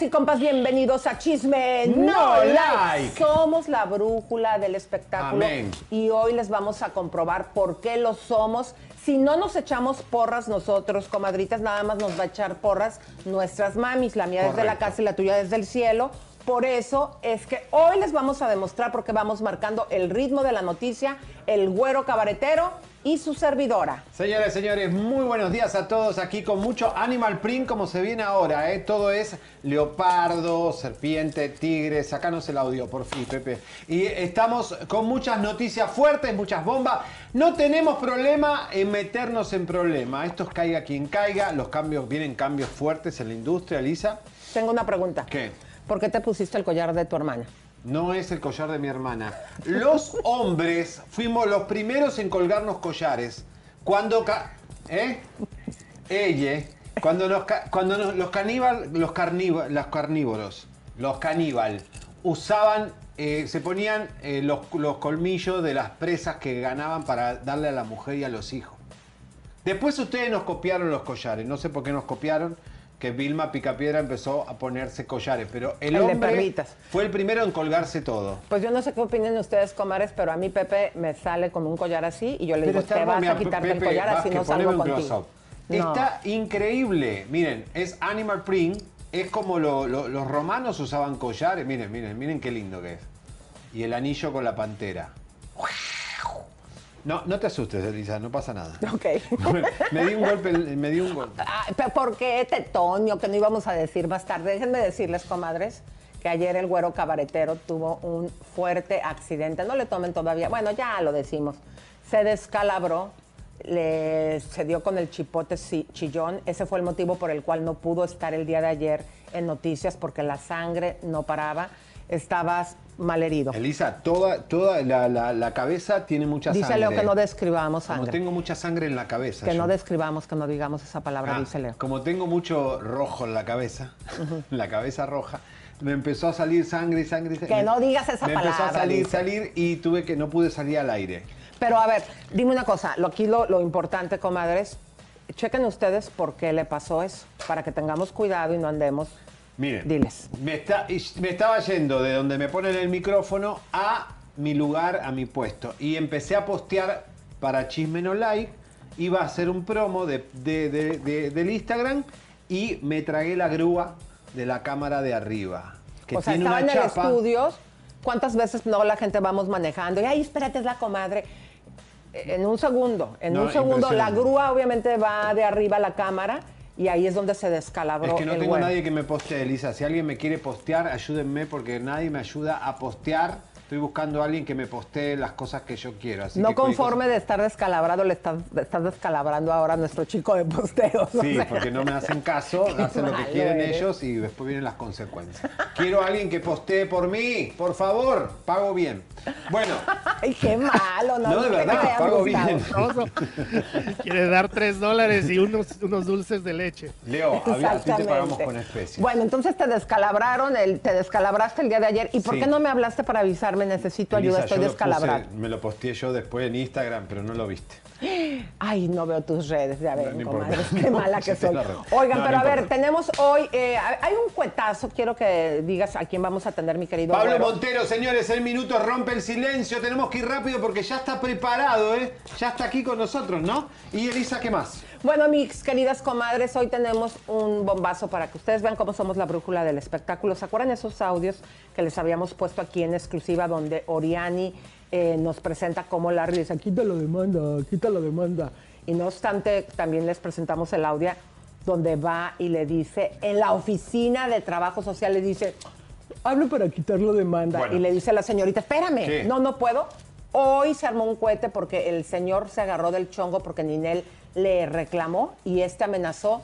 Comadritas y compas, bienvenidos a Chisme No Like. Somos la brújula del espectáculo Amén. y hoy les vamos a comprobar por qué lo somos. Si no nos echamos porras nosotros, comadritas, nada más nos va a echar porras nuestras mamis, la mía desde la casa y la tuya desde el cielo. Por eso es que hoy les vamos a demostrar porque vamos marcando el ritmo de la noticia, el güero cabaretero y su servidora. Señores, señores, muy buenos días a todos aquí con mucho Animal Print como se viene ahora, ¿eh? Todo es leopardo, serpiente, tigres, sacanos el audio, por fin, Pepe. Y estamos con muchas noticias fuertes, muchas bombas. No tenemos problema en meternos en problema. Esto es caiga quien caiga, los cambios, vienen cambios fuertes en la industria, Lisa. Tengo una pregunta. ¿Qué? ¿Por qué te pusiste el collar de tu hermana? No es el collar de mi hermana. Los hombres fuimos los primeros en colgarnos collares. Cuando... ca- ¿Eh? Ella. Cuando, nos ca- cuando nos- los caníbal, los, los carnívoros, los caníbal, usaban, eh, se ponían eh, los, los colmillos de las presas que ganaban para darle a la mujer y a los hijos. Después ustedes nos copiaron los collares. No sé por qué nos copiaron. Que Vilma Picapiedra empezó a ponerse collares. Pero el, El hombre fue el primero en colgarse todo. Pues yo no sé qué opinen ustedes, comares, pero a mí Pepe me sale con un collar así y yo le Pero digo, te vas a quitarte Pepe el collar así no salgo contigo. No. Está increíble. Miren, es Animal Print. Es como lo- lo- los romanos usaban collares. Miren, miren, miren qué lindo que es. Y el anillo con la pantera. No, no te asustes, Elisa, no pasa nada. Ok. me di un golpe, me di un golpe. Pero ¿Por qué Tetonio? Que no íbamos a decir más tarde. Déjenme decirles, comadres, que ayer el güero cabaretero tuvo un fuerte accidente. No le tomen todavía. Bueno, ya lo decimos. Se descalabró, le, se dio con el chipote chillón. Ese fue el motivo por el cual no pudo estar el día de ayer en noticias porque la sangre no paraba. Estabas malherido. Elisa, toda, toda la, la- la cabeza tiene mucha Dice sangre. Leo que no describamos Como sangre. tengo mucha sangre en la cabeza. Que yo. no describamos, que no digamos esa palabra, Ah, dice Leo. Como tengo mucho rojo en la cabeza, la cabeza roja, me empezó a salir sangre y sangre. y sangre. Que no digas esa me empezó a palabra, salir, dice. salir y tuve que no pude salir al aire. Pero a ver, dime una cosa, lo, aquí lo, lo importante, comadres, chequen ustedes por qué le pasó eso, para que tengamos cuidado y no andemos. Miren, Diles. Me, está- me estaba yendo de donde me ponen el micrófono a mi lugar, a mi puesto. Y empecé a postear para Chisme No Like. Iba a hacer un promo de, de- de- de- del Instagram y me tragué la grúa de la cámara de arriba. Que o sea, tiene estaba en una el chapa. estudio, ¿cuántas veces no la gente vamos manejando? Y, ay, espérate, es la comadre. En un segundo, en No, un segundo, la grúa obviamente va de arriba a la cámara y ahí es donde se descalabró Es que no el tengo nadie que me postee, Elisa. Si alguien me quiere postear, ayúdenme porque nadie me ayuda a postear. Estoy buscando a alguien que me postee las cosas que yo quiero. Así No que conforme de estar descalabrado, le estás, estás descalabrando ahora a nuestro chico de posteos. o Sí, sea. porque no me hacen caso, hacen lo que quieren eres. ellos y después vienen las consecuencias. Quiero a alguien que postee por mí, por favor, pago bien. Bueno, Ay, qué malo, ¿no? No, de verdad, pago gustado. bien. Quiere dar tres dólares y unos, unos dulces de leche. Leo, a, ti te pagamos con especie. Bueno, entonces te descalabraron, el, te descalabraste el día de ayer. ¿Y por Sí. qué no me hablaste para avisarme? Necesito ayuda, estoy puse- me lo posteé yo después en Instagram, pero no lo viste. Ay, no veo tus redes, ya ven, no qué mala que soy. Oigan, No, pero a ver, tenemos hoy, eh, hay un cuetazo, quiero que digas a quién vamos a atender, mi querido Pablo. Montero, señores, el minuto rompe el silencio. Tenemos que ir rápido porque ya está preparado, ¿eh? Ya está aquí con nosotros, ¿no? Y Elisa, ¿qué más? Bueno, mis queridas comadres, hoy tenemos un bombazo para que ustedes vean cómo somos la brújula del espectáculo. ¿Se acuerdan esos audios que les habíamos puesto aquí en exclusiva donde Oriani eh, nos presenta cómo Larry dice, quita la demanda, quita la demanda? Y no obstante, también les presentamos el audio donde va y le dice, en la oficina de trabajo social le dice, hablo para quitar la demanda. Bueno. Y le dice a la señorita, espérame, no, no puedo. Hoy se armó un cohete porque el señor se agarró del chongo porque Ninel le reclamó y este amenazó.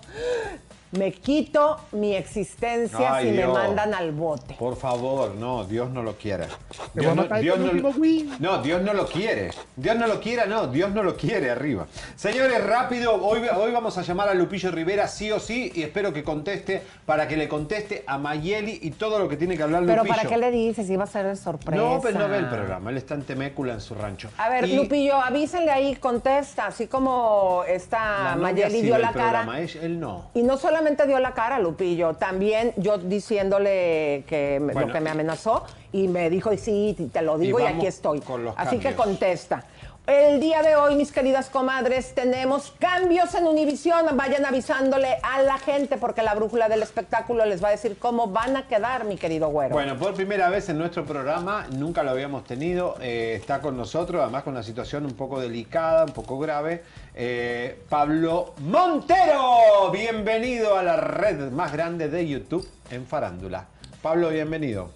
Me quito mi existencia Ay, si me Dios. mandan al bote. Por favor, no, Dios no lo quiera. Con no, Dios no lo quiere. Dios no lo quiera, no, Dios no lo quiere arriba. Señores, rápido, hoy, hoy vamos a llamar a Lupillo Rivera sí o sí y espero que conteste para que le conteste a Mayeli y todo lo que tiene que hablar Pero Lupillo. ¿para qué le dices? Iba a ser de sorpresa. No, pero no ve el programa, él está en Temécula en su rancho. A ver, Y Lupillo, avísenle ahí, contesta, así como novia Mayeli dio la cara. programa, Él, él no. Y no solamente dio la cara, Lupillo, también yo diciéndole que me- Bueno. lo que me amenazó y me dijo, sí, te lo digo y, vamos aquí estoy. con los Así que cambios. contesta. El día de hoy, mis queridas comadres, tenemos cambios en Univisión. Vayan avisándole a la gente porque la brújula del espectáculo les va a decir cómo van a quedar, mi querido güero. Bueno, por primera vez en nuestro programa, nunca lo habíamos tenido, eh, está con nosotros, además con una situación un poco delicada, un poco grave, eh, Pablo Montero. Bienvenido a la red más grande de YouTube en Farándula. Pablo, bienvenido.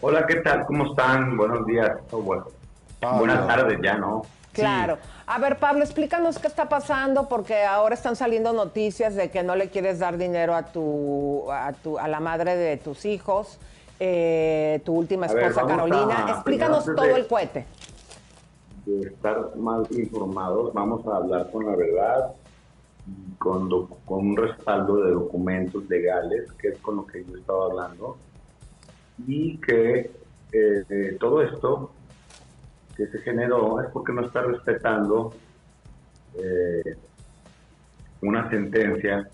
Hola, ¿qué tal? ¿Cómo están? Buenos días. o bueno, Pablo. buenas tardes ya, ¿no? Claro. A ver, Pablo, explícanos qué está pasando, porque ahora están saliendo noticias de que no le quieres dar dinero a tu, a tu, a la madre de tus hijos, eh, tu última ver, esposa Carolina. a- Explícanos todo de- el cohete. De estar mal informados, vamos a hablar con la verdad, con, doc- con un respaldo de documentos legales, que es con lo que yo estaba hablando, y que eh, eh, todo esto que se generó es porque no está respetando eh, una sentencia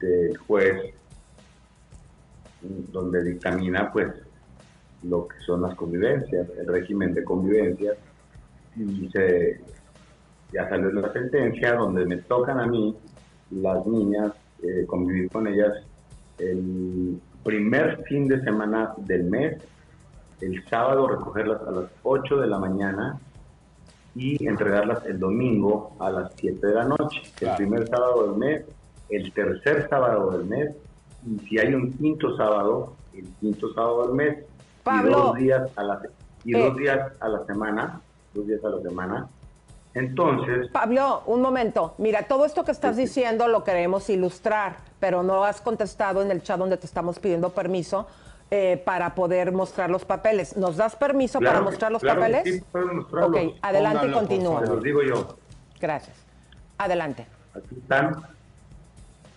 del juez donde dictamina pues lo que son las convivencias, el régimen de convivencia. Y se ya salió la sentencia donde me tocan a mí las niñas eh, convivir con ellas el primer fin de semana del mes, el sábado recogerlas a las 8 de la mañana y entregarlas el domingo a las 7 de la noche, el primer sábado del mes, el tercer sábado del mes y si hay un quinto sábado, el quinto sábado del mes Pablo. y dos días a la y Eh. dos días a la semana, dos días a la semana. Entonces, Pablo, un momento. Mira, todo esto que estás sí. diciendo lo queremos ilustrar, pero no has contestado en el chat donde te estamos pidiendo permiso eh, para poder mostrar los papeles. ¿Nos das permiso para claro que- mostrar los claro papeles? sí, puedo mostrarlos. ok, adelante Pónganlo, y continúa. Los digo yo. Gracias. Adelante. Aquí están,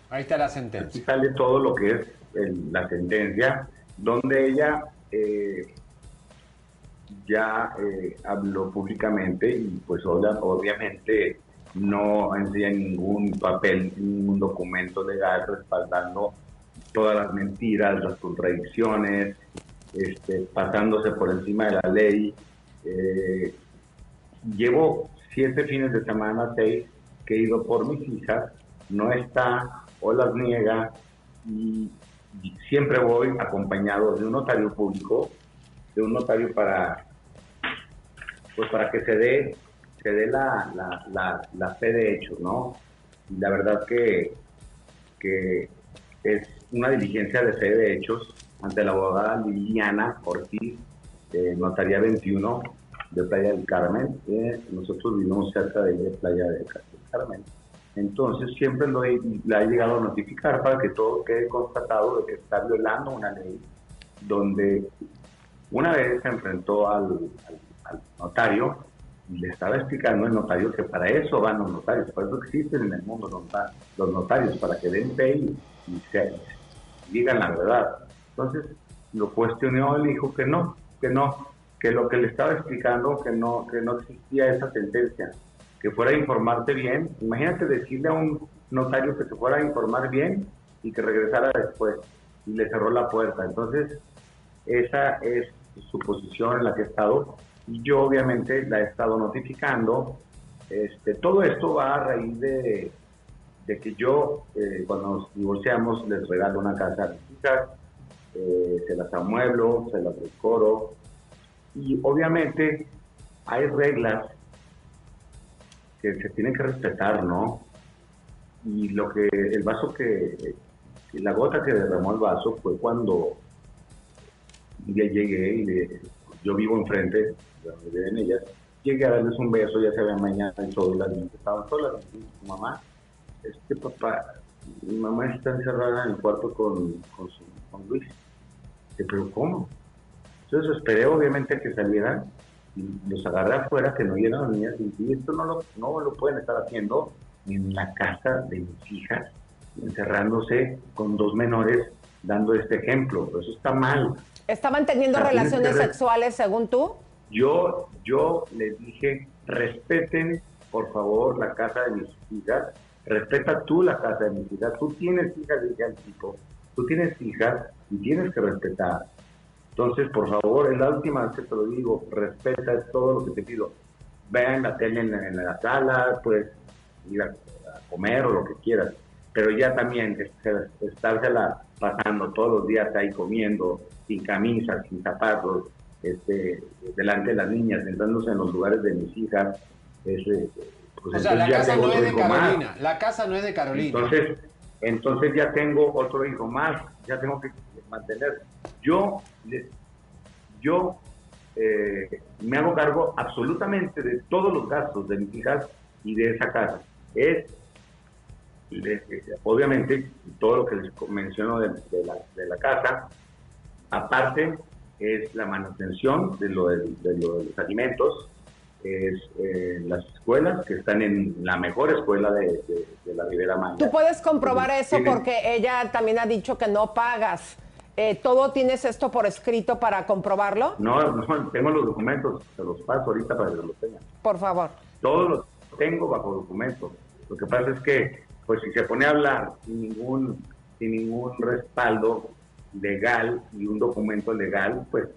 Ahí está la aquí sentencia. sale todo lo que es el- la sentencia, donde ella eh, ya eh, habló públicamente y pues obvia- obviamente no enseña ningún papel, ningún documento legal respaldando todas las mentiras, las contradicciones, este, pasándose por encima de la ley. Eh, llevo siete fines de semana, seis, que he ido por mis hijas, no está o las niega y, siempre voy acompañado de un notario público, de un notario para, pues para que se dé, se dé la, la, la, la fe de hechos, ¿no? Y la verdad que, que es una diligencia de fe de hechos ante la abogada Liliana Ortiz, de Notaría 21 de Playa del Carmen. que nosotros vivimos cerca de Playa del Carmen. Entonces siempre lo he, la he llegado a notificar para que todo quede constatado de que está violando una ley donde una vez se enfrentó al, al- al notario le estaba explicando el notario que para eso van los notarios, para eso existen en el mundo los nota- los notarios, para que den fe y, y se- digan la verdad. Entonces lo cuestionó, él dijo que no, que no, que lo que le estaba explicando, que no, que no existía esa sentencia. que fuera a informarse bien. Imagínate decirle a un notario que se fuera a informar bien y que regresara después y le cerró la puerta. Entonces, esa es su posición en la que he estado y yo obviamente la he estado notificando. Este, todo esto va a raíz de, que yo, eh, cuando nos divorciamos, les regalo una casa a mis hijas, eh, se las amueblo, se las decoro y obviamente hay reglas que se tienen que respetar, ¿no? Y lo que, el vaso que, la gota que derramó el vaso fue cuando un día llegué y le, yo vivo enfrente de donde viven ellas, llegué a darles un beso, ya se ve mañana y todas las niñas estaban solas, su mamá, este papá, mi mamá está encerrada en el cuarto con, con, su, con Luis. pero ¿cómo? Entonces esperé obviamente que salieran y los agarré afuera, que no a las niñas, y esto no lo, no lo pueden estar haciendo en la casa de mis hijas, encerrándose con dos menores, dando este ejemplo. Eso está mal. ¿Estaban teniendo relaciones sexuales según tú? Yo, yo les dije, respeten por favor la casa de mis hijas, respeta tú la casa de mis hijas, tú tienes hijas, dije al chico, tú tienes hijas y tienes que respetar. Entonces, por favor, es la última vez que te lo digo, respeta es todo lo que te pido. Vean la tele en la, sala, pues ir a, comer o lo que quieras, pero ya también estársela pasando todos los días ahí comiendo, sin camisa, sin zapatos, este, delante de las niñas, sentándose en los lugares de mis hijas. Este, pues o sea, la casa no es de Carolina, la casa no es de Carolina. Entonces, entonces ya tengo otro hijo más, ya tengo que mantener. Yo, yo eh, me hago cargo absolutamente de todos los gastos de mis hijas y de esa casa. Es, obviamente, todo lo que les menciono de, la, de la casa, aparte es la manutención de lo de, los alimentos, es eh, las escuelas que están en la mejor escuela de, la Ribera Maya. Tú puedes comprobar eso porque ella también ha dicho que no pagas. Eh, ¿Todo tienes esto por escrito para comprobarlo? No, no, tengo los documentos, se los paso ahorita para que los tengan. Por favor. Todos los tengo bajo documentos. Lo que pasa es que, pues si se pone a hablar sin ningún, sin ningún respaldo, legal y un documento legal, pues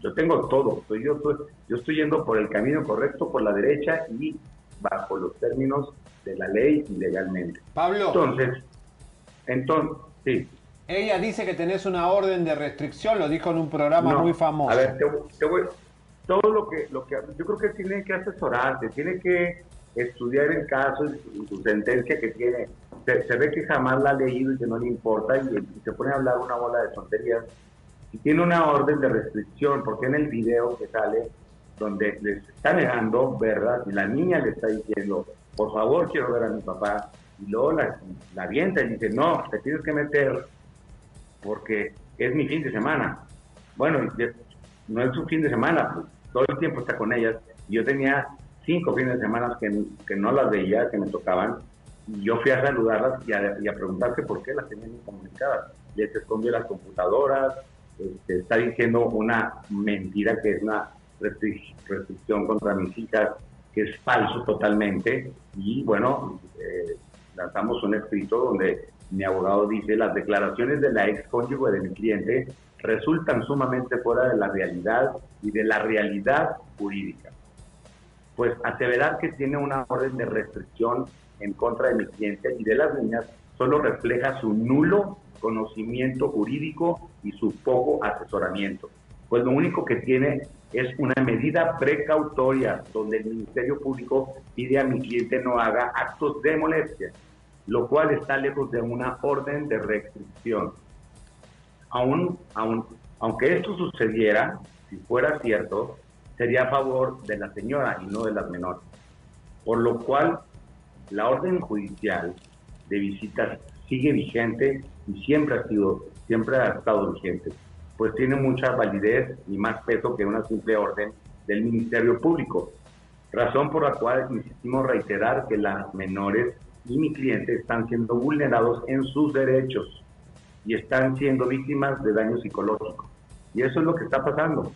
yo tengo todo. yo, estoy, yo estoy yendo por el camino correcto, por la derecha y bajo los términos de la ley y legalmente. Pablo. Entonces, entonces, sí. Ella dice que tenés una orden de restricción, lo dijo en un programa muy famoso. A ver, te, voy, todo lo que, lo que yo creo que tiene que asesorarse, tiene que estudiar el caso y su sentencia que tiene se, ve que jamás la ha leído y que no le importa y, se pone a hablar una bola de tonterías. Y tiene una orden de restricción, porque en el video que sale, donde les está negando, ¿verdad? Y la niña le está diciendo, por favor, quiero ver a mi papá. Y luego la, la avienta y dice, no, te tienes que meter porque es mi fin de semana. Bueno, no es su fin de semana, pues, todo el tiempo está con ellas. Yo tenía cinco fines de semana que, que no las veía, que me tocaban, yo fui a saludarlas y a, y preguntarse por qué las tenían incomunicadas. Les escondió las computadoras, este, está diciendo una mentira que es una restricción contra mis hijas, que es falso totalmente. Y bueno, eh, lanzamos un escrito donde mi abogado dice las declaraciones de la ex cónyuge de mi cliente resultan sumamente fuera de la realidad y de la realidad jurídica. Pues aseverar que tiene una orden de restricción en contra de mi cliente y de las niñas solo refleja su nulo conocimiento jurídico y su poco asesoramiento. Pues lo único que tiene es una medida precautoria donde el Ministerio Público pide a mi cliente no haga actos de molestia, lo cual está lejos de una orden de restricción. Aún, aún, aunque esto sucediera, si fuera cierto, sería a favor de la señora y no de las menores. Por lo cual la orden judicial de visitas sigue vigente y siempre ha sido, siempre ha estado vigente, pues tiene mucha validez y más peso que una simple orden del Ministerio Público, razón por la cual insistimos reiterar que las menores y mi cliente están siendo vulnerados en sus derechos y están siendo víctimas de daño psicológico. Y eso es lo que está pasando.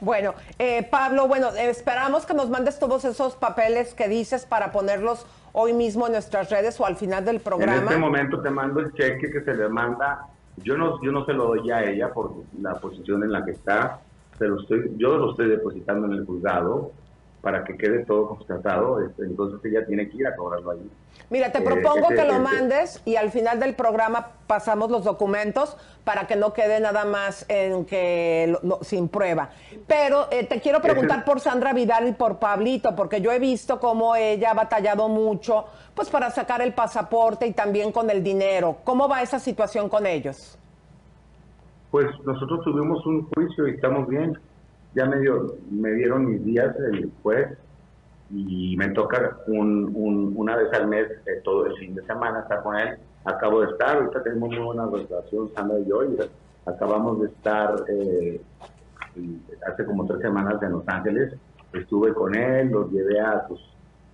Bueno, eh, Pablo, bueno, esperamos que nos mandes todos esos papeles que dices para ponerlos hoy mismo en nuestras redes o al final del programa. En este momento te mando el cheque que se le manda. Yo no, yo no se lo doy a ella por la posición en la que está, pero estoy, yo lo estoy depositando en el juzgado para que quede todo constatado. Este, entonces ella tiene que ir a cobrarlo allí. Mira, te Eh, propongo que lo mandes y al final del programa pasamos los documentos para que no quede nada más en que lo- lo- sin prueba. Pero eh, te quiero preguntar por Sandra Vidal y por Pablito, porque yo he visto cómo ella ha batallado mucho, pues para sacar el pasaporte y también con el dinero. ¿Cómo va esa situación con ellos? Pues nosotros tuvimos un juicio y estamos bien. Ya me, dio, me dieron mis días el juez y me toca un, un- una vez al mes, eh, todo el fin de semana, estar con él. Acabo de estar, ahorita tenemos muy buena relación, Sandra y yo, y acabamos de estar eh, hace como tres semanas en Los Ángeles. Estuve con él, los llevé a, sus,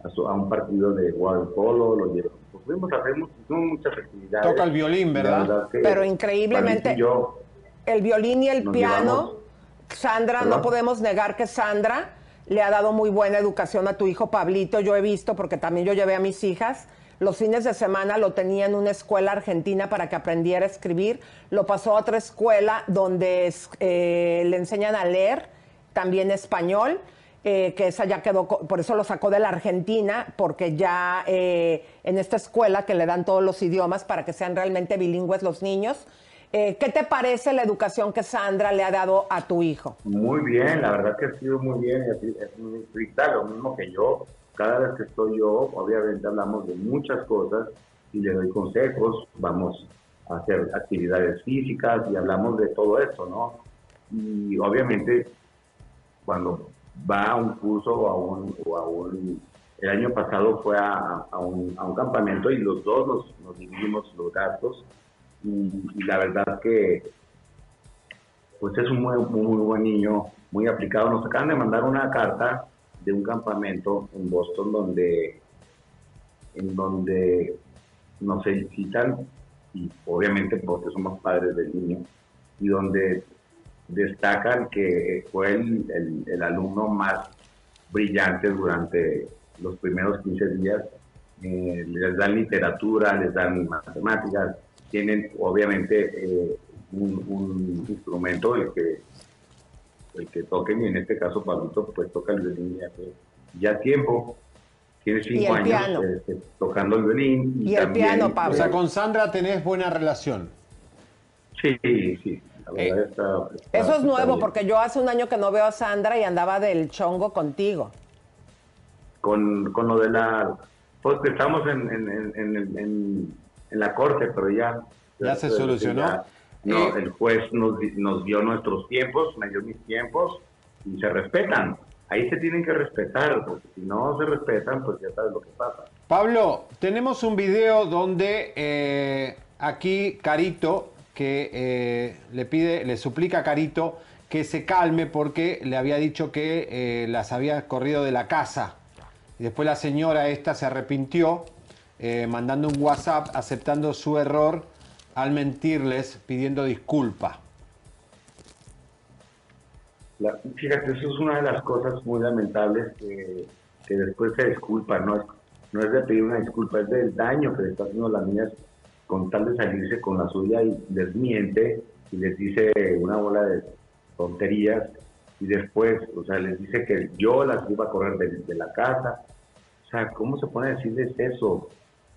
a, su- a un partido de waterpolo, los llevé. Pues fuimos a hacer mu- hicimos muchas actividades. Toca el violín, ¿verdad? verdad Pero increíblemente- yo, El violín y el piano. llevamos. Sandra, no podemos negar que Sandra le ha dado muy buena educación a tu hijo Pablito. Yo he visto, porque también yo llevé a mis hijas. Los fines de semana lo tenía en una escuela argentina para que aprendiera a escribir. Lo pasó a otra escuela donde es- eh, le enseñan a leer, también español, eh, que esa ya quedó, por eso lo sacó de la Argentina, porque ya eh, en esta escuela que le dan todos los idiomas para que sean realmente bilingües los niños. Eh, ¿Qué te parece la educación que Sandra le ha dado a tu hijo? Muy bien, la verdad que ha sido muy bien, es, muy estricta, lo mismo que yo. Cada vez que estoy yo, obviamente hablamos de muchas cosas y le doy consejos, vamos a hacer actividades físicas y hablamos de todo esto, ¿no? Y obviamente cuando va a un curso o a un... O a un el año pasado fue a, a un, a un campamento y los dos nos, nos dividimos los gastos y, la verdad que pues es un muy, muy buen niño, muy aplicado. Nos acaban de mandar una carta de un campamento en Boston donde, en donde nos felicitan, y obviamente porque somos padres del niño, y donde destacan que fue el, el- el alumno más brillante durante los primeros 15 días. Eh, les dan literatura, les dan matemáticas, tienen obviamente eh, un, un instrumento el que el que toquen y en este caso Pablito pues toca el violín ya, tiempo tiene cinco el años piano. este, tocando el violín Y el también, piano, O Pablo. sea, con Sandra tenés buena relación. sí sí la verdad está- está- Eso es nuevo bien. porque yo hace un año que no veo a Sandra y andaba del chongo contigo. con, con lo de la pues estamos en, en, en, en, en- la corte pero ya Ya se solucionó. ya- no el juez nos, nos dio nuestros tiempos me dio mis tiempos y se respetan ahí se tienen que respetar porque si no se respetan pues ya sabes lo que pasa Pablo, tenemos un video donde eh, aquí Carito, que eh, le pide, le suplica a Carito que se calme porque le había dicho que eh, las había corrido de la casa. Y después la señora esta se arrepintió, eh, mandando un WhatsApp aceptando su error al mentirles, pidiendo disculpa. La- fíjate, eso es una de las cosas muy lamentables que, que después se disculpa, no es, no es de pedir una disculpa, es del daño que le está haciendo las niñas con tal de salirse con la suya y les miente y les dice una bola de tonterías y después, o sea, les dice que yo las iba a correr de, de la casa. O sea, ¿cómo se pone a decirles eso?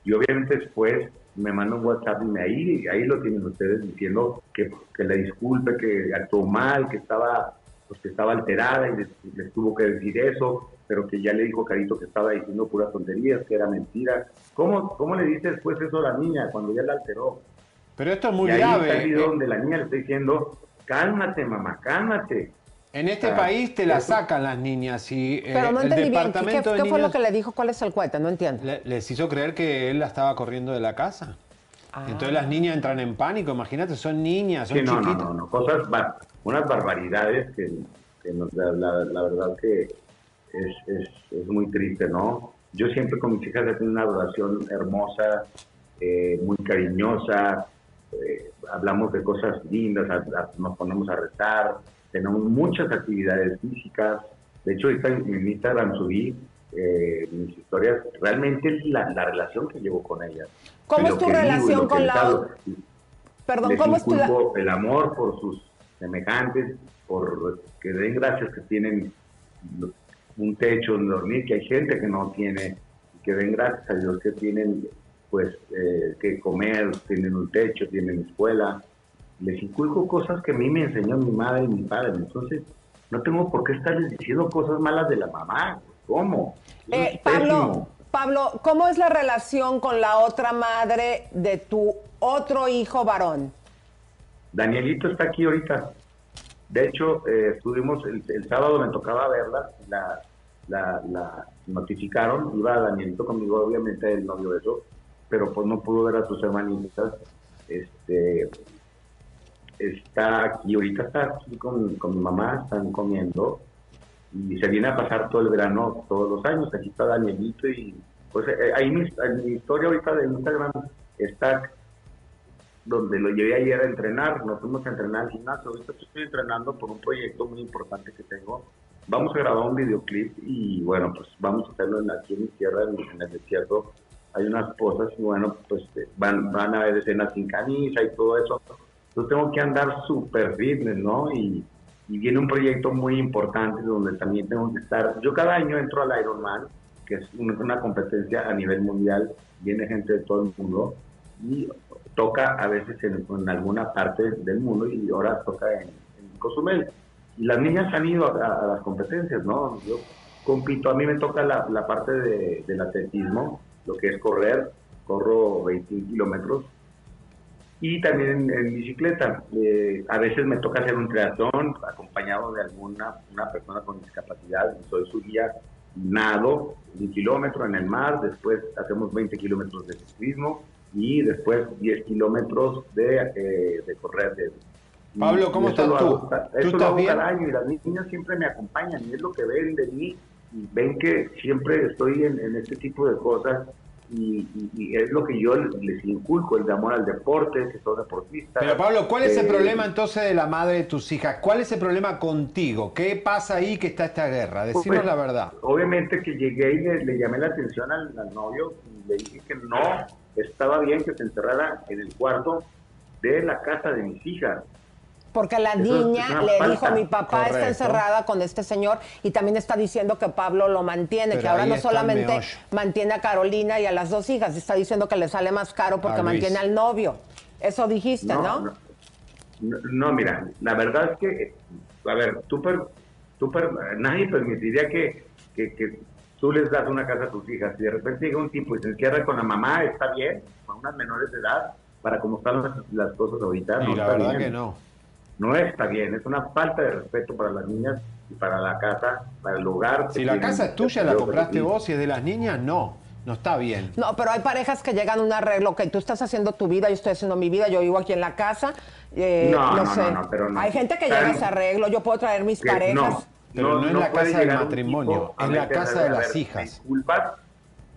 Y obviamente después me manda un WhatsApp y me, ahí, ahí lo tienen ustedes diciendo que, que le disculpe, que actuó mal, que estaba, pues, que estaba alterada y les, les tuvo que decir eso, pero que ya le dijo Carito que estaba diciendo puras tonterías, que era mentira. ¿Cómo, cómo le dice después eso a la niña cuando ya la alteró? Pero esto es muy y ahí grave. eh. donde la niña le está diciendo, cálmate mamá, cálmate. En este país te la sacan las niñas y eh, Pero no el entendí bien. ¿Qué, departamento qué de fue lo que le dijo? ¿Cuál es el cuete? No entiendo. le- les hizo creer que él la estaba corriendo de la casa. Ah. Entonces las niñas entran en pánico, imagínate, son niñas, son Sí, no, no, chiquitas. no, no, cosas, bar- unas barbaridades que, que nos- la, la- la verdad que es, es, es muy triste, ¿no? Yo siempre con mis hijas he tenido una relación hermosa, eh, muy cariñosa, eh, hablamos de cosas lindas, a- a- nos ponemos a rezar, tenemos muchas actividades físicas. De hecho, ahorita en, Instagram subí eh, mis historias, realmente la, la relación que llevo con ella. ¿Cómo es tu relación con la? Perdón, Les ¿cómo es tu el amor por sus semejantes, por que den gracias que tienen un techo donde dormir, que hay gente que no tiene, que den gracias a Dios que tienen pues eh, que comer, tienen un techo, tienen escuela. Les inculco cosas que a mí me enseñó mi madre y mi padre. Entonces, no tengo por qué estarles diciendo cosas malas de la mamá. ¿Cómo? Eh, Pablo. Pablo, ¿cómo es la relación con la otra madre de tu otro hijo varón? Danielito está aquí ahorita. De hecho, eh, estuvimos el, el sábado, me tocaba verla, la, la, la notificaron, iba Danielito conmigo, obviamente el novio de eso, pero pues no pudo ver a sus hermanitas. Este, está aquí, ahorita está aquí con, con mi mamá, están comiendo y se viene a pasar todo el verano, todos los años. Aquí está Danielito y pues eh, ahí mi, mi historia ahorita de Instagram está donde lo llevé ayer a entrenar, nos fuimos a entrenar al gimnasio, ahorita estoy entrenando por un proyecto muy importante que tengo. Vamos a grabar un videoclip y bueno, pues vamos a hacerlo en, aquí en mi tierra, en, el desierto. Hay unas cosas y bueno, pues eh, van, van a haber escenas sin camisa y todo eso. Yo tengo que andar súper fitness, ¿no? Y, y viene un proyecto muy importante donde también tengo que estar. Yo cada año entro al Ironman, que es una, competencia a nivel mundial, viene gente de todo el mundo y toca a veces en, en alguna parte del mundo y ahora toca en, en Cozumel. Y las niñas han ido a, a las competencias, ¿no? Yo compito, a mí me toca la, la parte de, del atletismo, lo que es correr, corro 21 kilómetros y también en, en bicicleta. Eh, a veces me toca hacer un triatlón acompañado de alguna una persona con discapacidad. Soy su guía, nado un kilómetro en el mar, después hacemos 20 kilómetros de ciclismo y después 10 kilómetros de, eh, de correr. De, Pablo, ¿cómo estás lo tú? hago ¿Tú Eso estás lo hago bien? cada año y las niñas siempre me acompañan y es lo que ven de mí y ven que siempre estoy en, en este tipo de cosas y, y- y es lo que yo les inculco, el de amor al deporte, que son deportistas. Pero Pablo, ¿cuál es el Eh, problema entonces de la madre de tus hijas? ¿Cuál es el problema contigo? ¿Qué pasa ahí que está esta guerra? Pues, la verdad. Obviamente que llegué y le, le llamé la atención al, al novio y le dije que no estaba bien que se encerrara en el cuarto de la casa de mis hijas. Porque la niña le falta. dijo, mi papá está encerrada con este señor y también está diciendo que Pablo lo mantiene, Pero que ahora no solamente mantiene a Carolina y a las dos hijas, está diciendo que le sale más caro porque mantiene al novio. Eso dijiste, ¿no? no, no, no, mira, la verdad es que, a ver, tú, per- tú per- nadie permitiría que, que, que tú les das una casa a tus hijas y de repente llega un tipo y se encierra con la mamá, está bien, con unas menores de edad, para cómo están las, las cosas ahorita. Y no la está verdad bien. que no. No está bien, es una falta de respeto para las niñas y para la casa, para el hogar. Si la casa es tuya, la compraste vos, si es de las niñas, no. No está bien. No, pero hay parejas que llegan a un arreglo, que tú estás haciendo tu vida, yo estoy haciendo mi vida, yo vivo aquí en la casa, eh, No, no, no, sé. no, no, pero no. Hay gente que llega a no. ese arreglo, yo puedo traer mis Que parejas. No, Pero no en la puede casa del matrimonio, en la casa de las ver, hijas. Me disculpas,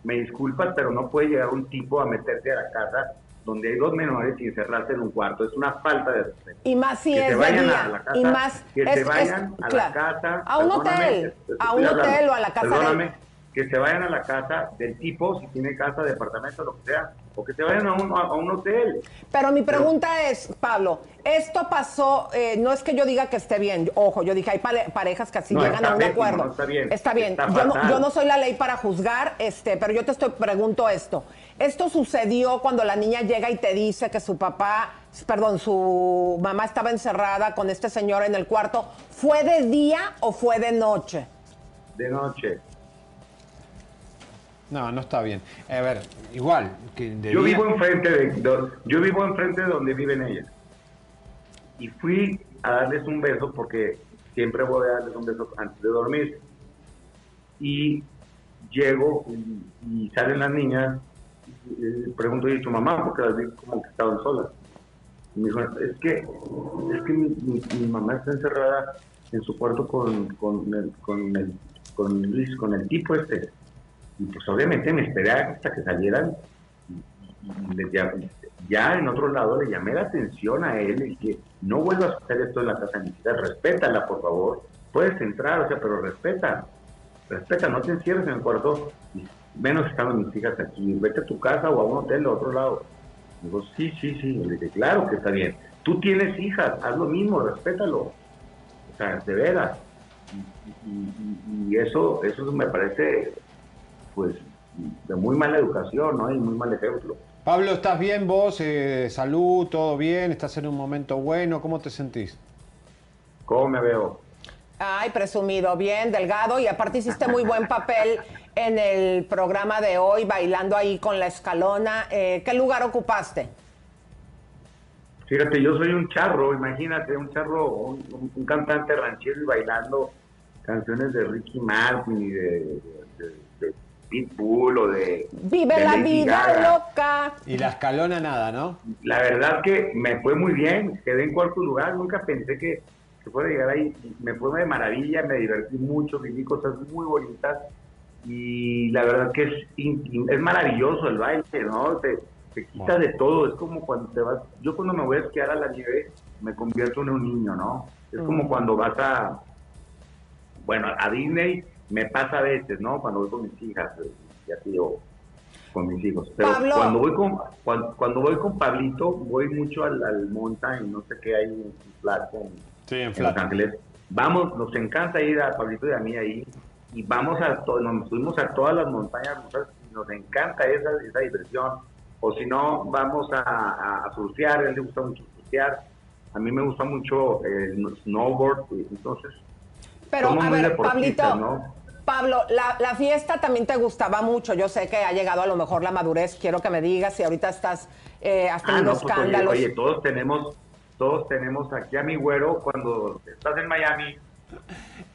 me disculpas, pero no puede llegar un tipo a meterse a la casa donde hay dos menores y encerrarse en un cuarto. Es una falta de respeto. Y más si Que es se vayan día. a la casa, y más que es- se es- vayan a claro, la casa. A un hotel. te- te A un hablando. hotel o a la casa Perdóname, de. que se vayan a la casa del tipo, si tiene casa, departamento, lo que sea, o que se vayan a un, a un hotel. Pero mi pregunta es, Pablo, esto pasó, eh, no es que yo diga que esté bien, ojo, yo dije, hay pare- parejas que así No, llegan a un acuerdo. no está bien, Está bien. está yo, no, yo no soy la ley para juzgar, este, pero yo te estoy pregunto esto. Esto sucedió cuando la niña llega y te dice que su papá, perdón, su mamá estaba encerrada con este señor en el cuarto. ¿Fue de día o fue de noche? De noche. No, no está bien. A ver, igual. Que de Yo día- vivo enfrente de, yo vivo enfrente de donde viven ellas. Y fui a darles un beso porque siempre voy a darles un beso antes de dormir. Y llego y, y salen las niñas. Y, y pregunto, ¿y tu mamá? Porque las vi como que estaban solas. Y me dijo, es que, es que mi, mamá está encerrada en su cuarto con, con, el, con, el, con Luis, con el tipo este. Y pues obviamente me esperé hasta que salieran y, y llam- ya en otro lado le llamé la atención a él y que no vuelvas a hacer esto en la casa mis hijas, respétala, por favor. Puedes entrar, o sea, pero respeta, respeta, no te encierres en el cuarto, menos estando mis hijas aquí, vete a tu casa o a un hotel de otro lado. Digo, sí, sí, sí, le dije, claro que está bien. Tú tienes hijas, haz lo mismo, respétalo. O sea, de veras. Y, y eso, eso me parece, pues, de muy mala educación, ¿no? Y muy mal ejemplo. Pablo, ¿estás bien vos? Eh, ¿Salud? ¿Todo bien? ¿Estás en un momento bueno? ¿Cómo te sentís? ¿Cómo me veo? Ay, presumido, bien, delgado y aparte hiciste muy buen papel en el programa de hoy, bailando ahí con la escalona. Eh, ¿Qué lugar ocupaste? Fíjate, yo soy un charro, imagínate, un charro, un, cantante ranchero y bailando canciones de Ricky Martin y de Pitbull o de... Vive la vida loca. Y la escalona nada, ¿no? La verdad que me fue muy bien, quedé en cuarto lugar, nunca pensé que, que llegar ahí. Me fue de maravilla, me divertí mucho, viví cosas muy bonitas y la verdad que es, es maravilloso el baile, ¿no? Te, te quita de todo, es como cuando te vas, yo cuando me voy a esquiar a la nieve me convierto en un niño, ¿no? Es como mm. cuando vas a, bueno, a Disney me pasa a veces, ¿no? Cuando voy con mis hijas, eh, ya tío, con mis hijos. Pero cuando voy con cuando, voy con Pablito, voy mucho al, al mountain, no sé qué hay en En, Los Ángeles. Vamos, nos encanta ir a Pablito y a mí ahí y vamos a nos subimos a todas las montañas nos encanta esa, esa diversión. O si no, vamos a, a, surfear, a él le gusta mucho surfear. A mí me gusta mucho el snowboard, entonces pero a ver, Pablito, ¿no? Pablo, la, fiesta también te gustaba mucho. Yo sé que ha llegado a lo mejor la madurez. Quiero que me digas si ahorita estás eh, has ah, tenido pues, escándalos. oye, todos tenemos, todos tenemos aquí a mi güero cuando estás en Miami.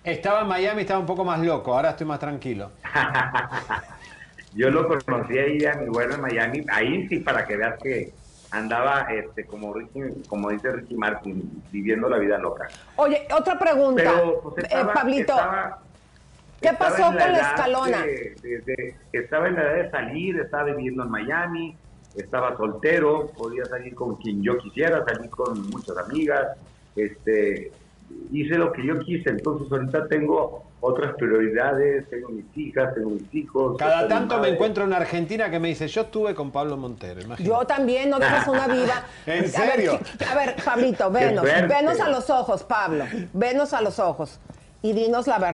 Estaba en Miami, estaba un poco más loco. Ahora estoy más tranquilo. Yo lo conocí ahí a mi güero en Miami. Ahí sí, para que veas que andaba, este, como como dice Ricky Martin, viviendo la vida loca. Oye, otra pregunta, pues, eh, Pablito. ¿Qué pasó con la escalona? estaba en la edad de salir, estaba viviendo en Miami, estaba soltero, podía salir con quien yo quisiera, salir con muchas amigas, este, hice lo que yo quise, entonces ahorita tengo otras prioridades, tengo mis hijas, tengo mis hijos. Cada tanto me encuentro una Argentina que me dice, yo estuve con Pablo Montero, Yo también, no dejas una vida. ¿En serio? A ver, Pablito, venos, venos a los ojos, Pablo, venos a los ojos y dinos la verdad.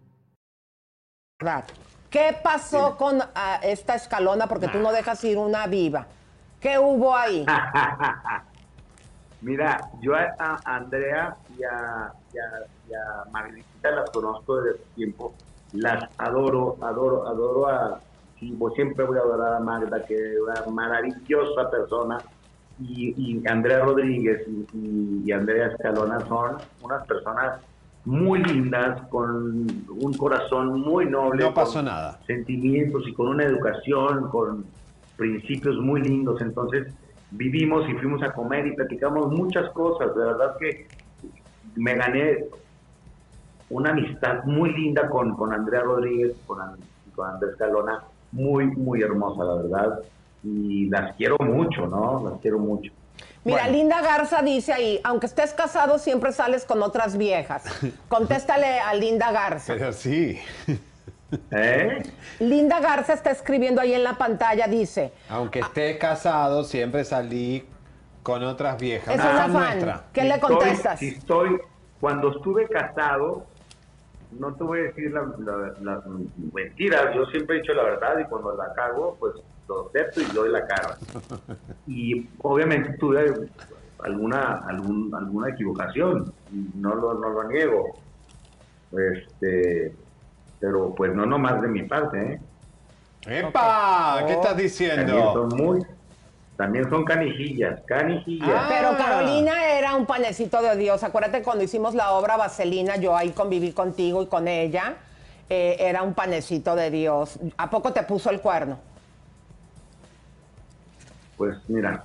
¿Qué pasó con ah, esta escalona? Porque tú no dejas ir una viva. ¿Qué hubo ahí? Mira, yo a, Andrea y a, Margarita las conozco desde tiempo. Las adoro, adoro, adoro a... siempre voy a adorar a Magda, que es una maravillosa persona. Y, Andrea Rodríguez y Andrea Escalona son unas personas muy lindas, con un corazón muy noble. No pasó nada. Sentimientos y con una educación, con principios muy lindos. Entonces vivimos y fuimos a comer y platicamos muchas cosas. De verdad que me gané una amistad muy linda con, con Andrea Rodríguez, con, con Andrés Calona, muy, muy hermosa, la verdad. Y las quiero mucho, ¿no? Las quiero mucho. Mira, Linda Garza dice ahí, aunque estés casado, siempre sales con otras viejas. Contéstale a Linda Garza. Pero sí. ¿Eh? Linda Garza está escribiendo ahí en la pantalla, dice, Aunque estés casado, siempre salí con otras viejas. es Una fan. ¿Qué le Estoy- contestas? si estoy, cuando estuve casado, no te voy a decir las mentiras, yo siempre he dicho la verdad y cuando la cago, pues lo acepto y doy la cara. Y obviamente tuve alguna algún, alguna equivocación, no lo, no lo niego. Este, pero pues no nomás de mi parte, ¿eh? ¡Epa! ¿Qué estás También diciendo? son muy, también son canijillas, canijillas. Ah. Pero Carolina era un panecito de Dios. Acuérdate cuando hicimos la obra Vaselina, yo ahí conviví contigo y con ella. eh, era un panecito de Dios. ¿A poco te puso el cuerno? Pues mira,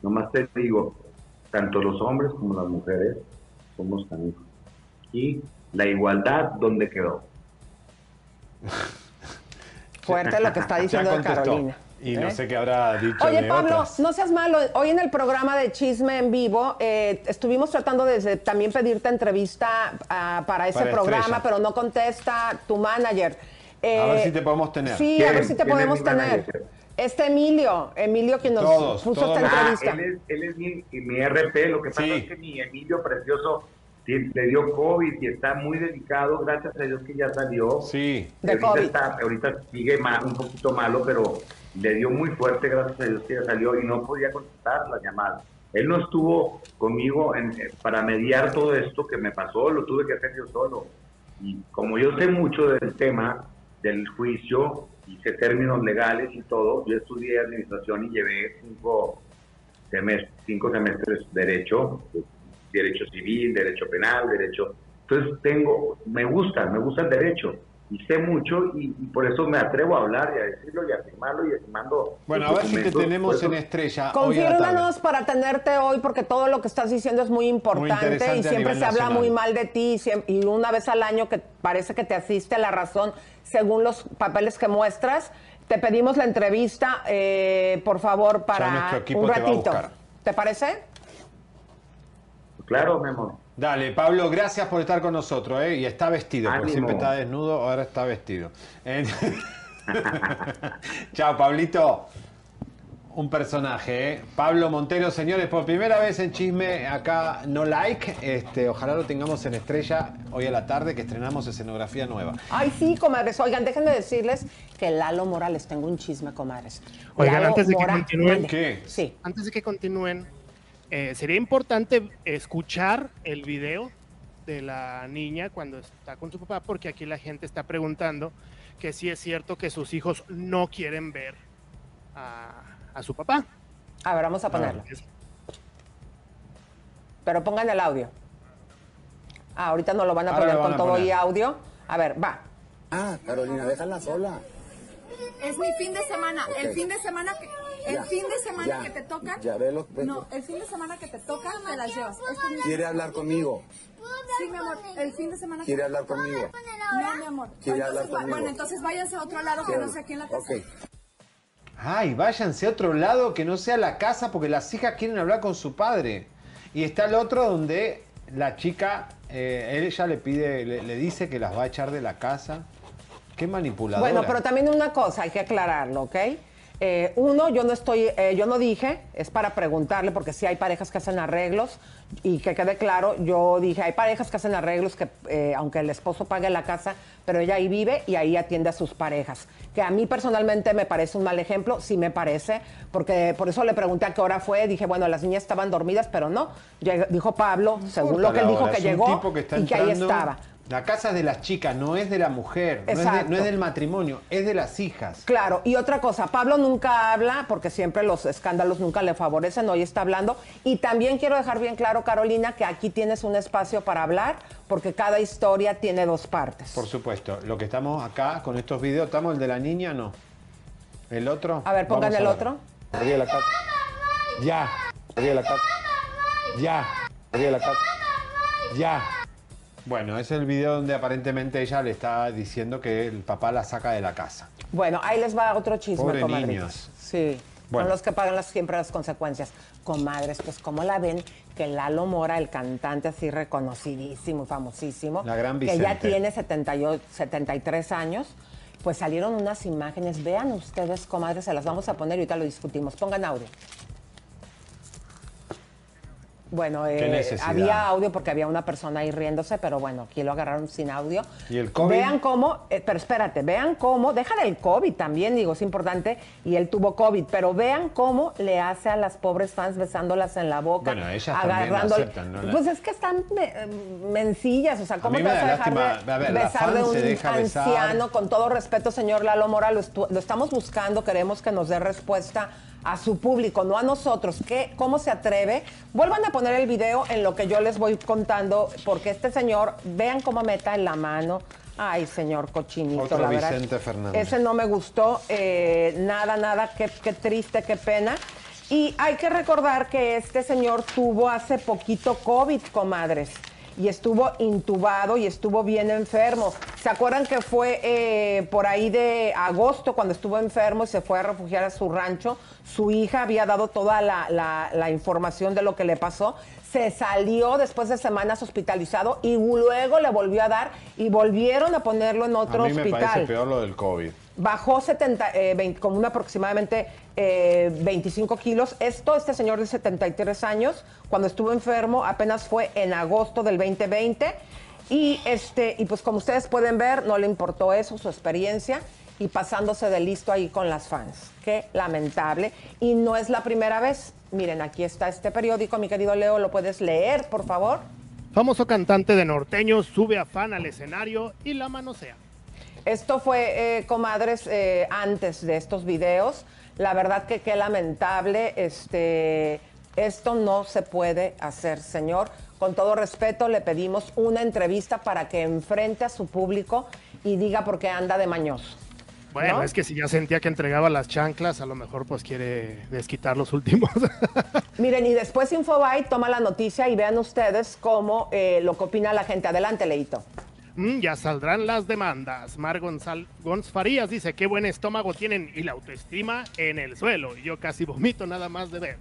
nomás te digo, tanto los hombres como las mujeres somos canijos. Y la igualdad, ¿dónde quedó? Fuerte lo que está diciendo. Carolina. Y no ¿eh? sé qué habrá dicho Oye, de Pablo, otras. no seas malo. Hoy en el programa de Chisme en Vivo eh, estuvimos tratando de, de también pedirte entrevista ah, para ese Para programa, Estrella. pero no contesta tu manager. Eh, A ver si te podemos tener. Sí, a ver si te ¿Quién es podemos tener. manager? Este Emilio, Emilio quien nos Todos, puso todos esta Ah, entrevista. él es, él es mi, mi RP, lo que pasa Sí. es que mi Emilio Precioso le dio COVID y está muy delicado, gracias a Dios que ya salió. Sí. De ahorita, COVID. está- ahorita sigue ma- un poquito malo, pero le dio muy fuerte, gracias a Dios que ya salió y no podía contestar la llamada. Él no estuvo conmigo en- eh, para mediar todo esto que me pasó, lo tuve que hacer yo solo. Y como yo sé mucho del tema del juicio, sé términos legales y todo, yo estudié administración y llevé cinco semestres, cinco semestres de derecho, derecho civil, derecho penal, derecho. Entonces tengo, me gusta, me gusta el derecho y sé mucho y, y por eso me atrevo a hablar y a decirlo y a firmarlo y a mando. Bueno, a ver si te tenemos en estrella. Confírmanos para tenerte hoy porque todo lo que estás diciendo es muy importante y siempre se habla muy mal de ti y una vez al año que parece que te asiste a la razón según los papeles que muestras. Te pedimos la entrevista, eh, por favor, para un ratito. ¿Te parece? Claro, mi amor. Dale, Pablo, gracias por estar con nosotros, ¿eh? Y está vestido, porque siempre está desnudo, ahora está vestido. Eh, Chao, Pablito. Un personaje, ¿eh? Pablo Montero, señores, por primera vez en Chisme, acá no like. Este, ojalá lo tengamos en estrella hoy a la tarde, que estrenamos escenografía nueva. Ay, sí, comadres. Oigan, déjenme decirles que Lalo Morales, tengo un chisme, comadres. Oigan, Lalo antes de que Mora- continúen. ¿Qué? Sí. Antes de que continúen, eh, sería importante escuchar el video de la niña cuando está con su papá, porque aquí la gente está preguntando que si es cierto que sus hijos no quieren ver a, a su papá. A ver, vamos a ponerlo. Es- Pero pongan el audio. Ah, ahorita no lo van a Ahora poner van con a todo poner. y audio. A ver, va. Ah, Carolina, déjala sola. Es mi fin de semana. El fin de semana que el Ya, fin de semana ya, que te toca. ya, velo. No, el fin de semana que te toca te las llevas. Este Quiere hablar conmigo. Sí, mi amor. El fin de semana. que- Quiere hablar conmigo. No, mi amor. Quiere Entonces, hablar conmigo. Bueno, entonces váyanse a otro lado que no sé aquí en la casa. Ok. Ay, váyanse a otro lado que no sea la casa porque las hijas quieren hablar con su padre. Y está el otro donde la chica, eh, ella le pide, le, le dice que las va a echar de la casa. Qué manipuladora. Bueno, pero también una cosa, hay que aclararlo, ¿ok? Eh, uno, yo no estoy, eh, yo no dije, es para preguntarle, porque sí hay parejas que hacen arreglos, y que quede claro, yo dije, hay parejas que hacen arreglos que, eh, aunque el esposo pague la casa, pero ella ahí vive y ahí atiende a sus parejas. Que a mí personalmente me parece un mal ejemplo, sí me parece, porque por eso le pregunté a qué hora fue, dije, bueno, las niñas estaban dormidas, pero no. Dijo Pablo, según lo que él dijo que llegó, que y que ahí estaba. La casa es de las chicas, no es de la mujer, no es, de- Exacto. no es del matrimonio, es de las hijas. Claro, y otra cosa, Pablo nunca habla porque siempre los escándalos nunca le favorecen, hoy está hablando. Y también quiero dejar bien claro, Carolina, que aquí tienes un espacio para hablar porque cada historia tiene dos partes. Por supuesto, lo que estamos acá con estos videos, ¿estamos el de la niña? No. ¿El otro? A ver, pongan el otro. De la casa. Ya, la casa. ya, la casa. ya. Bueno, es el video donde aparentemente ella le está diciendo que el papá la saca de la casa. Bueno, ahí les va otro chisme, Pobre comadritas. niños. Sí. Bueno. Son los que pagan las, siempre las consecuencias. Comadres, pues como la ven que Lalo Mora, el cantante así reconocidísimo, famosísimo, La gran que ya tiene 78, 73 años, pues salieron unas imágenes. Vean ustedes, comadres, se las vamos a poner y ahorita lo discutimos. Pongan audio. Bueno, ¿Qué eh, había audio porque había una persona ahí riéndose, pero bueno, aquí lo agarraron sin audio. ¿Y el COVID? Vean cómo, eh, pero espérate, vean cómo, deja del COVID también, digo, es importante, y él tuvo COVID, pero vean cómo le hace a las pobres fans besándolas en la boca. Bueno, ellas agarrándole- aceptan, ¿no? Pues es que están eh, mencillas, o sea, ¿cómo te vas a dejar lástima, de a ver, la besar de un besar. anciano? Con todo respeto, señor Lalo Mora, lo, lo estamos buscando, queremos que nos dé respuesta a su público, no a nosotros. ¿Qué, ¿Cómo se atreve? Vuelvan a poner el video en lo que yo les voy contando, porque este señor, vean cómo meta en la mano. Ay, señor cochinito, Otro la verdad. Vicente Fernández. Ese no me gustó, eh, nada, nada, qué, qué triste, qué pena. Y hay que recordar que este señor tuvo hace poquito COVID, comadres. Y estuvo intubado y estuvo bien enfermo. ¿Se acuerdan que fue eh, por ahí de agosto cuando estuvo enfermo y se fue a refugiar a su rancho? Su hija había dado toda la, la- la información de lo que le pasó. Se salió después de semanas hospitalizado y luego le volvió a dar y volvieron a ponerlo en otro a mí me hospital parece peor lo del COVID. Bajó 70, eh, 20 como un aproximadamente eh, 25 kilos. Esto, este señor de 73 años, cuando estuvo enfermo, apenas fue en agosto del 2020. Y, este, y pues como ustedes pueden ver, no le importó eso, su experiencia, y pasándose de listo ahí con las fans. Qué lamentable. Y no es la primera vez. Miren, aquí está este periódico, mi querido Leo, ¿lo puedes leer, por favor? Famoso cantante de norteños sube a fan al escenario y la manosea. Esto fue, eh, comadres, eh, antes de estos videos. La verdad que qué lamentable. Este, esto no se puede hacer, señor. Con todo respeto, le pedimos una entrevista para que enfrente a su público y diga por qué anda de mañoso. Bueno, ¿No? es que si ya sentía que entregaba las chanclas, a lo mejor pues quiere desquitar los últimos. Miren, y después Infobae toma la noticia y vean ustedes cómo eh, lo que opina la gente. Adelante, Leito. Mm, ya saldrán las demandas. Mar Gonzal Gonz Farías dice qué buen estómago tienen y la autoestima en el suelo. Y yo casi vomito nada más de ver.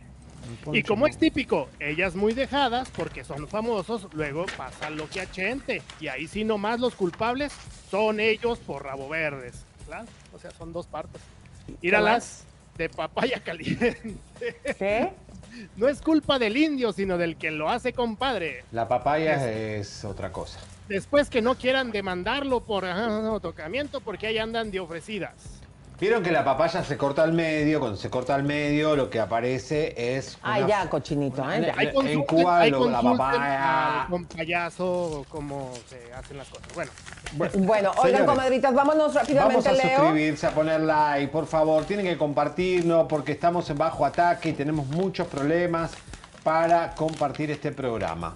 Y como es típico, ellas muy dejadas porque son famosos, luego pasa lo que a Chente. Y ahí sí nomás los culpables son ellos por rabo verdes. ¿verdad? O sea, son dos partes. Íralas de papaya caliente. ¿Qué? No es culpa del indio, sino del que lo hace compadre. La papaya es otra cosa. Después que no quieran demandarlo por ajá, no, tocamiento porque ahí andan de ofrecidas. Vieron que la papaya se corta al medio, cuando se corta al medio lo que aparece es... Ay, una- ya, cochinito, ¿eh? Ya. Ahí En Cuba ahí lo- la papaya. Con payaso cómo se hacen las cosas. Bueno, Bueno, oigan, Señores, comadritas, vámonos rápidamente, Vamos a Leo. suscribirse, a poner like, por favor. Tienen que compartirnos porque estamos en bajo ataque y tenemos muchos problemas para compartir este programa.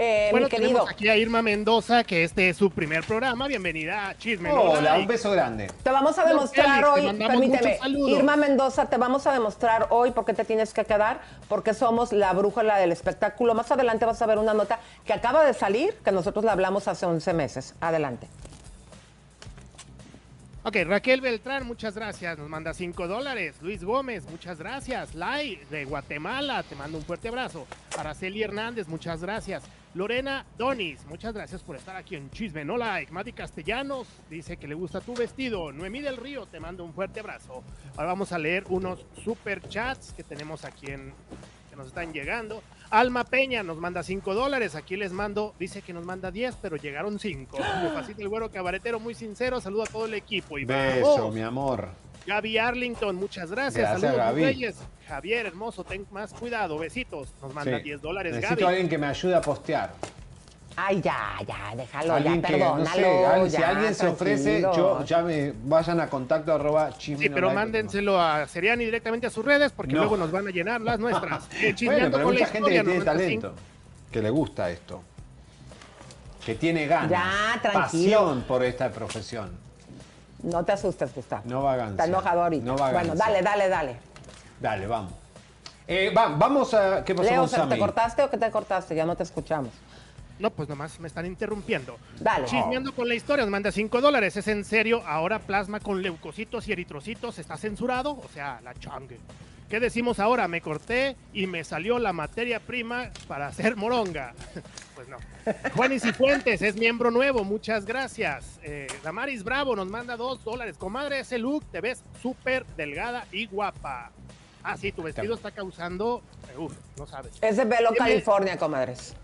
Eh, bueno mi querido. tenemos aquí a Irma Mendoza, que este es su primer programa. Bienvenida a Chisme. no Hola, un beso grande. Te vamos a No, demostrar Félix, te hoy, permíteme. Irma Mendoza, te vamos a demostrar hoy por qué te tienes que quedar, porque somos la brújula del espectáculo. Más adelante vas a ver una nota que acaba de salir, que nosotros la hablamos hace 11 meses. Adelante. Ok, Raquel Beltrán, muchas gracias. Nos manda 5 dólares. Luis Gómez, muchas gracias. Lai de Guatemala, te mando un fuerte abrazo. Araceli Hernández, muchas gracias. Lorena Donis, muchas gracias por estar aquí en Chisme No Like. Mati Castellanos dice que le gusta tu vestido. Noemí del Río, te mando un fuerte abrazo. Ahora vamos a leer unos super chats que tenemos aquí en que nos están llegando. Alma Peña nos manda 5 dólares. Aquí les mando, dice que nos manda 10, pero llegaron 5. Facito el güero cabaretero, muy sincero. Saludo a todo el equipo. Y Beso, vamos. mi amor. Gaby Arlington, muchas gracias. Gracias, Saludos, Gaby. Reyes. Javier, hermoso, ten más cuidado. Besitos. Nos manda Sí. 10 dólares, Necesito Gaby. a alguien que me ayude a postear. Ay, ya, ya, déjalo, Alguien ya, que, no sé, al- si alguien se ofrece, yo ya me vayan a contacto arroba chisme Sí, pero mándenselo a Seriani directamente a sus redes porque No. luego nos van a llenar las nuestras. Eh, Bueno, pero hay con la mucha gente que tiene talento, que le gusta esto, que tiene ganas, Ya, tranquilo. pasión por esta profesión. No te asustes, Gustavo. No vagancia. Está enojado ahorita. No vagancia. bueno, dale, dale, dale. Dale, vamos. Eh, va- vamos a... ¿Qué pasó Leo, con ¿se- Sammy? ¿te cortaste o qué te cortaste? Ya no te escuchamos. No, pues nomás me están interrumpiendo. Dale. Chismeando con la historia, nos manda 5 dólares. ¿Es en serio? Ahora plasma con leucocitos y eritrocitos está censurado. O sea, la changue. ¿Qué decimos ahora? Me corté y me salió la materia prima para hacer moronga. Pues no. Juan Fuentes es miembro nuevo, muchas gracias. Eh, Damaris Bravo nos manda dos dólares. Comadre, ese look te ves súper delgada y guapa. Ah, sí, tu vestido está causando. eh, Uf, no sabes. Es de Velo, M- California, comadres.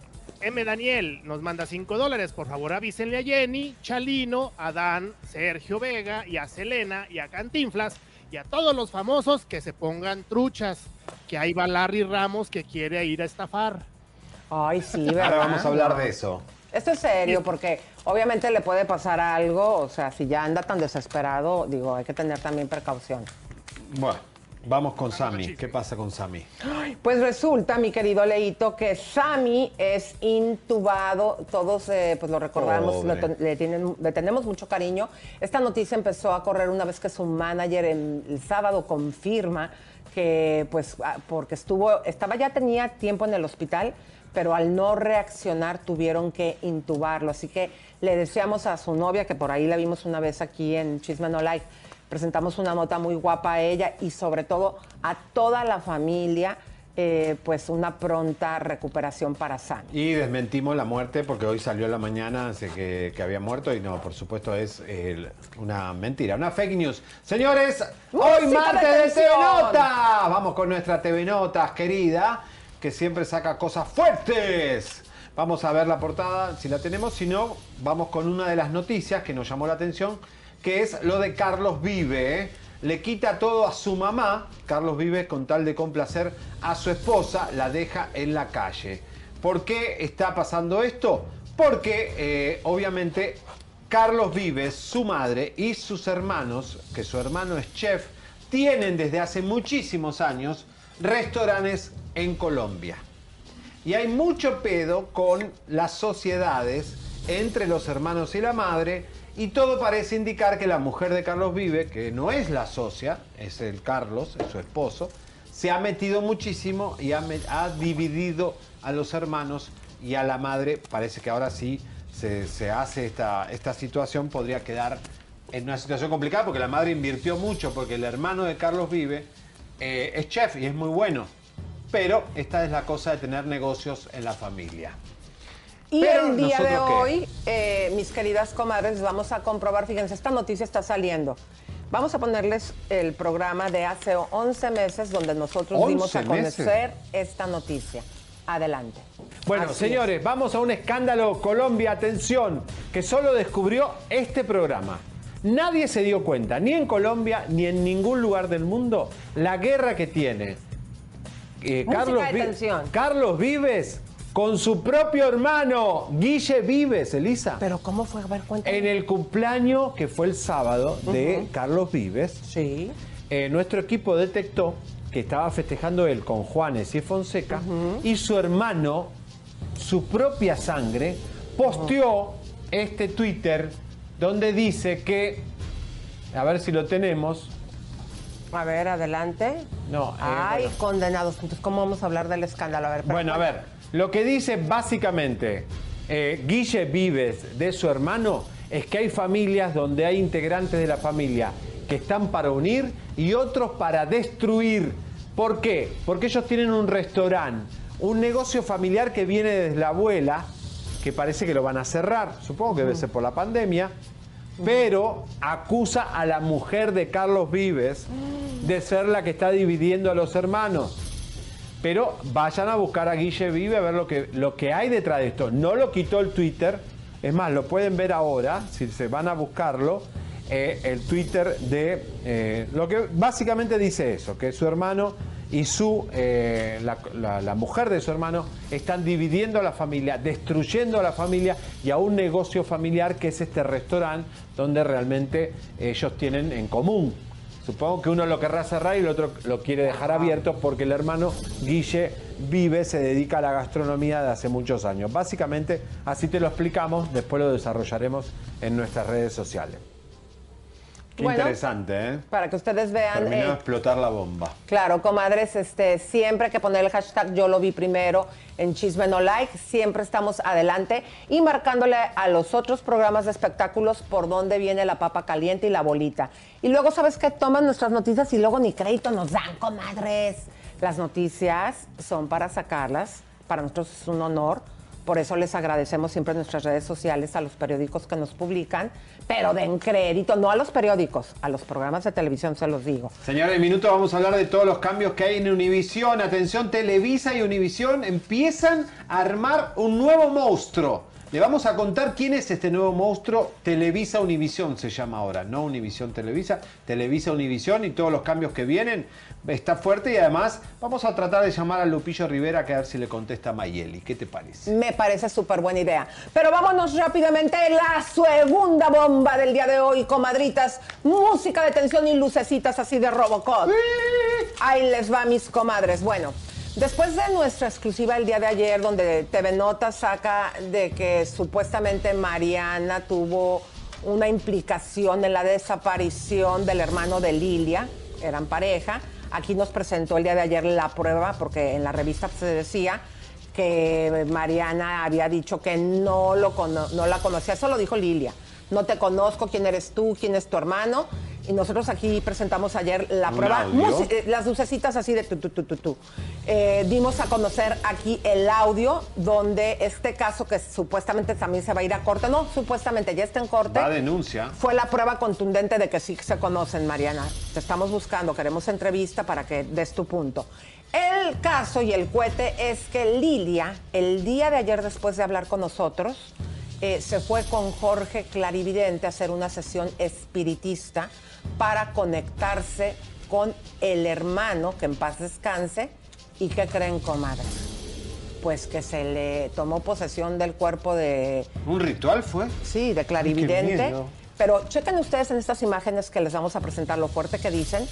M. Daniel nos manda 5 dólares. Por favor, avísenle a Jenny, Chalino, a Dan, Sergio Vega y a Selena y a Cantinflas y a todos los famosos que se pongan truchas. Que ahí va Larry Ramos que quiere ir a estafar. Ay, sí, ¿verdad? Ahora vamos a hablar de eso. Esto es serio porque obviamente le puede pasar algo, o sea, si ya anda tan desesperado, digo, hay que tener también precaución. Bueno, vamos con Sammy. ¿Qué pasa con Sammy? Pues resulta, mi querido Leito, que Sammy es intubado, todos eh, pues lo recordamos, le, ten- le tienen- le tenemos mucho cariño. Esta noticia empezó a correr una vez que su manager el sábado confirma que pues ah, porque estuvo, estaba ya tenía tiempo en el hospital, pero al no reaccionar tuvieron que intubarlo. Así que le deseamos a su novia, que por ahí la vimos una vez aquí en Chisme No Like, presentamos una nota muy guapa a ella y sobre todo a toda la familia, eh, pues una pronta recuperación para Sammy. Y desmentimos la muerte porque hoy salió en la mañana dice que, que había muerto y no, por supuesto es eh, una mentira, una fake news. Señores, hoy martes de. TV Notas. Vamos con nuestra TV Notas querida, que siempre saca cosas fuertes. Vamos a ver la portada, si la tenemos, si no, vamos con una de las noticias que nos llamó la atención, que es lo de Carlos Vive. ¿eh? Le quita todo a su mamá, Carlos Vive, con tal de complacer a su esposa, la deja en la calle. ¿Por qué está pasando esto? Porque eh, obviamente Carlos Vives, su madre y sus hermanos, que su hermano es chef, tienen desde hace muchísimos años restaurantes en Colombia. Y hay mucho pedo con las sociedades entre los hermanos y la madre. Y todo parece indicar que la mujer de Carlos Vive, que no es la socia, es el Carlos, es su esposo, se ha metido muchísimo y ha, dividido a los hermanos y a la madre. Parece que ahora sí se, hace esta, esta situación, podría quedar en una situación complicada porque la madre invirtió mucho, porque el hermano de Carlos Vive eh, es chef y es muy bueno. Pero esta es la cosa de tener negocios en la familia. Y Pero el día de hoy, eh, mis queridas comadres, vamos a comprobar, fíjense, esta noticia está saliendo. Vamos a ponerles el programa de hace 11 meses donde nosotros dimos a 11 meses. conocer esta noticia. Adelante. Bueno, Así señores, vamos a un escándalo Colombia, atención, que solo descubrió este programa. Nadie se dio cuenta, ni en Colombia ni en ningún lugar del mundo, la guerra que tiene eh, Carlos, Vi-. Carlos Vives con su propio hermano, Guille Vives, Elisa. Pero ¿cómo fue? A ver, cuéntame. En el cumpleaños que fue el sábado de Carlos Vives, Sí. eh, nuestro equipo detectó que estaba festejando él con Juanes y Fonseca y su hermano, su propia sangre, posteó este Twitter donde dice que, a ver si lo tenemos, A ver, adelante. no, eh, Ay, bueno. condenados. Entonces, ¿cómo vamos a hablar del escándalo? A ver, pero Bueno, a ver, lo que dice básicamente eh, Guille Vives de su hermano es que hay familias donde hay integrantes de la familia que están para unir y otros para destruir. ¿Por qué? Porque ellos tienen un restaurante, un negocio familiar que viene desde la abuela, que parece que lo van a cerrar, supongo que debe ser por la pandemia, pero acusa a la mujer de Carlos Vives de ser la que está dividiendo a los hermanos. Pero vayan a buscar a Guille Vive a ver lo que, lo que hay detrás de esto. No lo quitó el Twitter. Es más, lo pueden ver ahora, si se van a buscarlo, eh, el Twitter de... eh, lo que básicamente dice eso, que su hermano y su, eh, la, mujer de su hermano están dividiendo a la familia, destruyendo a la familia y a un negocio familiar que es este restaurante donde realmente ellos tienen en común. Supongo que uno lo querrá cerrar y el otro lo quiere dejar abierto porque el hermano Guille vive, se dedica a la gastronomía de hace muchos años. Básicamente, así te lo explicamos, después lo desarrollaremos en nuestras redes sociales. Qué Bueno, interesante, ¿eh? Para que ustedes vean. Terminó de eh, explotar la bomba. Claro, comadres, este, siempre hay que poner el hashtag yo lo vi primero en Chisme No Like, siempre estamos adelante y marcándole a los otros programas de espectáculos por dónde viene la papa caliente y la bolita. Y luego, ¿sabes qué? Toman nuestras noticias y luego ni crédito nos dan, comadres. Las noticias son para sacarlas, para nosotros es un honor. Por eso les agradecemos siempre nuestras redes sociales a los periódicos que nos publican, pero den crédito, no a los periódicos, a los programas de televisión se los digo. Señores, en minuto vamos a hablar de todos los cambios que hay en Univisión. Atención, Televisa y Univisión empiezan a armar un nuevo monstruo. Le vamos a contar quién es este nuevo monstruo. Televisa Univisión se llama ahora, no Univisión Televisa, Televisa Univisión y todos los cambios que vienen. Está fuerte y además vamos a tratar de llamar a Lupillo Rivera que a ver si le contesta a Mayeli. ¿Qué te parece? Me parece súper buena idea. Pero vámonos rápidamente a la segunda bomba del día de hoy, comadritas. Música de tensión y lucecitas así de Robocop. Ahí les va, mis comadres. Bueno, después de nuestra exclusiva el día de ayer, donde TV Nota saca de que supuestamente Mariana tuvo una implicación en la desaparición del hermano de Lilia, eran pareja. Aquí nos presentó el día de ayer la prueba, porque en la revista se decía que Mariana había dicho que no, lo cono- no la conocía, eso lo dijo Lilia. No te conozco, quién eres tú, quién es tu hermano. Y nosotros aquí presentamos ayer la ¿Un prueba, eh, las lucecitas así de tu, tu, tu, tu. Eh, dimos a conocer aquí el audio donde este caso que supuestamente también se va a ir a corte, no, supuestamente ya está en corte. Va a denuncia. Fue la prueba contundente de que sí se conocen, Mariana. Te estamos buscando, queremos entrevista para que des tu punto. El caso y el cohete es que Lilia, el día de ayer después de hablar con nosotros, eh, se fue con Jorge Clarividente a hacer una sesión espiritista para conectarse con el hermano, que en paz descanse, y que creen, comadre. Pues que se le tomó posesión del cuerpo de, ¿Un ritual fue? Sí, de clarividente. Pero chequen ustedes en estas imágenes que les vamos a presentar lo fuerte que dicen,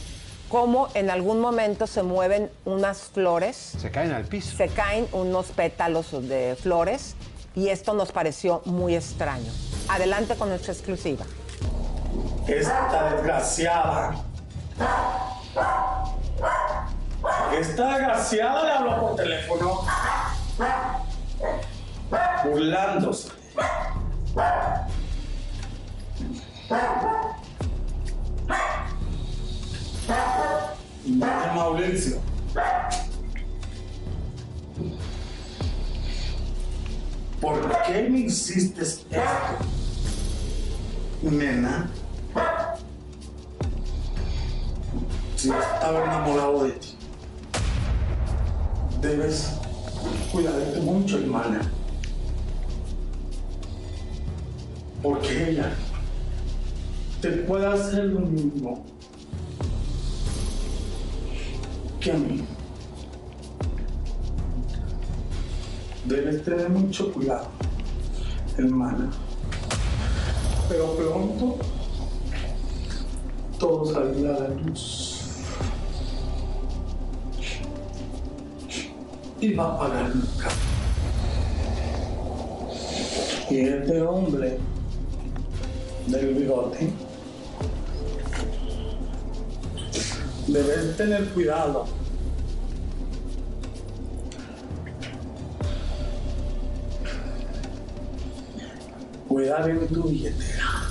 cómo en algún momento se mueven unas flores, Se caen al piso. se caen unos pétalos de flores y esto nos pareció muy extraño. Adelante con nuestra exclusiva. Esta desgraciada. Esta desgraciada le habló por teléfono. Burlándose. Madre Mauricio. Qué me esto? Nena. Si estaba enamorado de ti, debes cuidarte mucho, hermana. Porque ella te puede hacer lo mismo que a mí. Debes tener mucho cuidado, hermana. Pero pronto todo saldrá a la luz. Y va a pagar nunca. Y este hombre del bigote debes tener cuidado. Cuidar en tu billetera. Le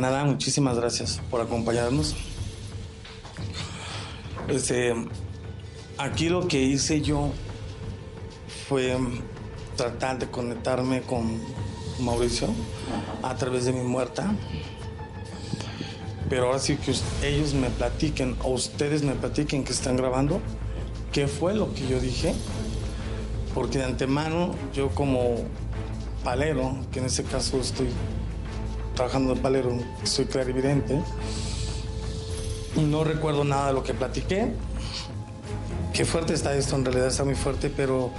nada, muchísimas gracias por acompañarnos. Este, aquí lo que hice yo fue tratar de conectarme con Mauricio a través de mi muerta. Pero ahora sí que ellos me platiquen, o ustedes me platiquen que están grabando, qué fue lo que yo dije. Porque de antemano, yo como palero, que en este caso estoy trabajando de palero, soy clarividente, no recuerdo nada de lo que platiqué. Qué fuerte está esto, en realidad está muy fuerte, pero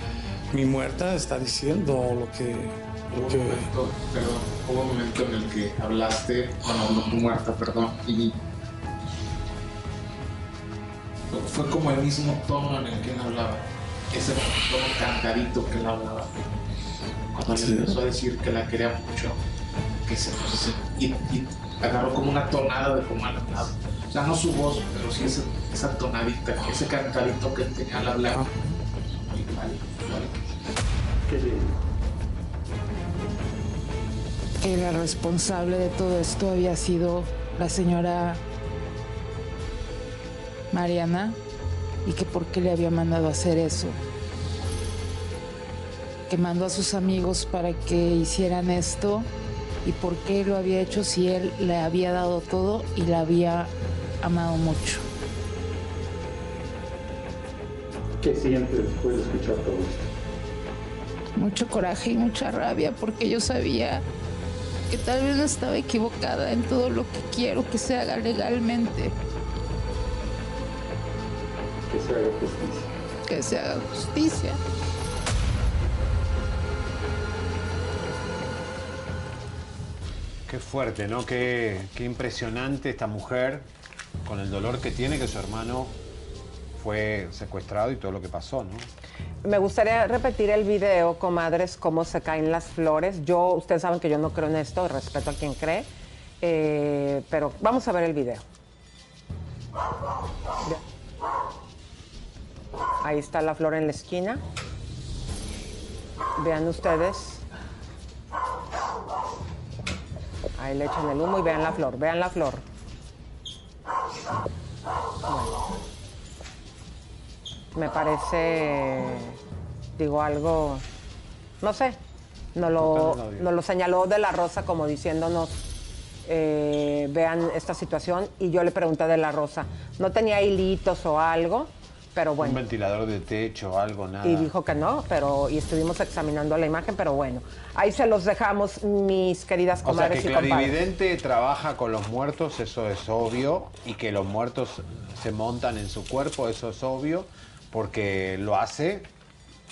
mi muerta está diciendo lo que... Lo Hubo que un momento, perdón, hubo un momento en el que hablaste, bueno, habló tu muerta, perdón, y fue como el mismo tono en el que él hablaba, ese tono cantadito que él hablaba. Cuando le Sí. empezó a decir que la quería mucho, que se, se- y, y agarró como una tonada de como él hablaba. O sea, no su voz, pero sí esa tonadita, ese cantadito que él tenía al hablar. Igual, igual. que la responsable de todo esto había sido la señora Mariana y que por qué le había mandado a hacer eso. Que mandó a sus amigos para que hicieran esto y por qué lo había hecho si él le había dado todo y la había amado mucho. ¿Qué sientes después de escuchar todo esto? Mucho coraje y mucha rabia porque yo sabía que tal vez no estaba equivocada en todo lo que quiero que se haga legalmente. Que se haga justicia. que se haga justicia. Qué fuerte, ¿no? Qué, qué impresionante esta mujer con el dolor que tiene que su hermano fue secuestrado y todo lo que pasó, ¿no? Me gustaría repetir el video, comadres, cómo se caen las flores. Yo, ustedes saben que yo no creo en esto, respeto a quien cree, eh, pero vamos a ver el video. Ahí está la flor en la esquina. Vean ustedes. Ahí le echan el humo y vean la flor, vean la flor. Bueno. Me parece, digo, algo, no sé, nos lo, nos lo señaló de la Rosa como diciéndonos, eh, vean esta situación, y yo le pregunté de la Rosa, ¿no tenía hilitos o algo? Pero Un bueno, ventilador de techo, algo, nada. y dijo que no, pero y estuvimos examinando la imagen, pero bueno, ahí se los dejamos, mis queridas O sea, comadres que y. Clarividente trabaja con los muertos, eso es obvio, y que los muertos se montan en su cuerpo, eso es obvio, porque lo hace,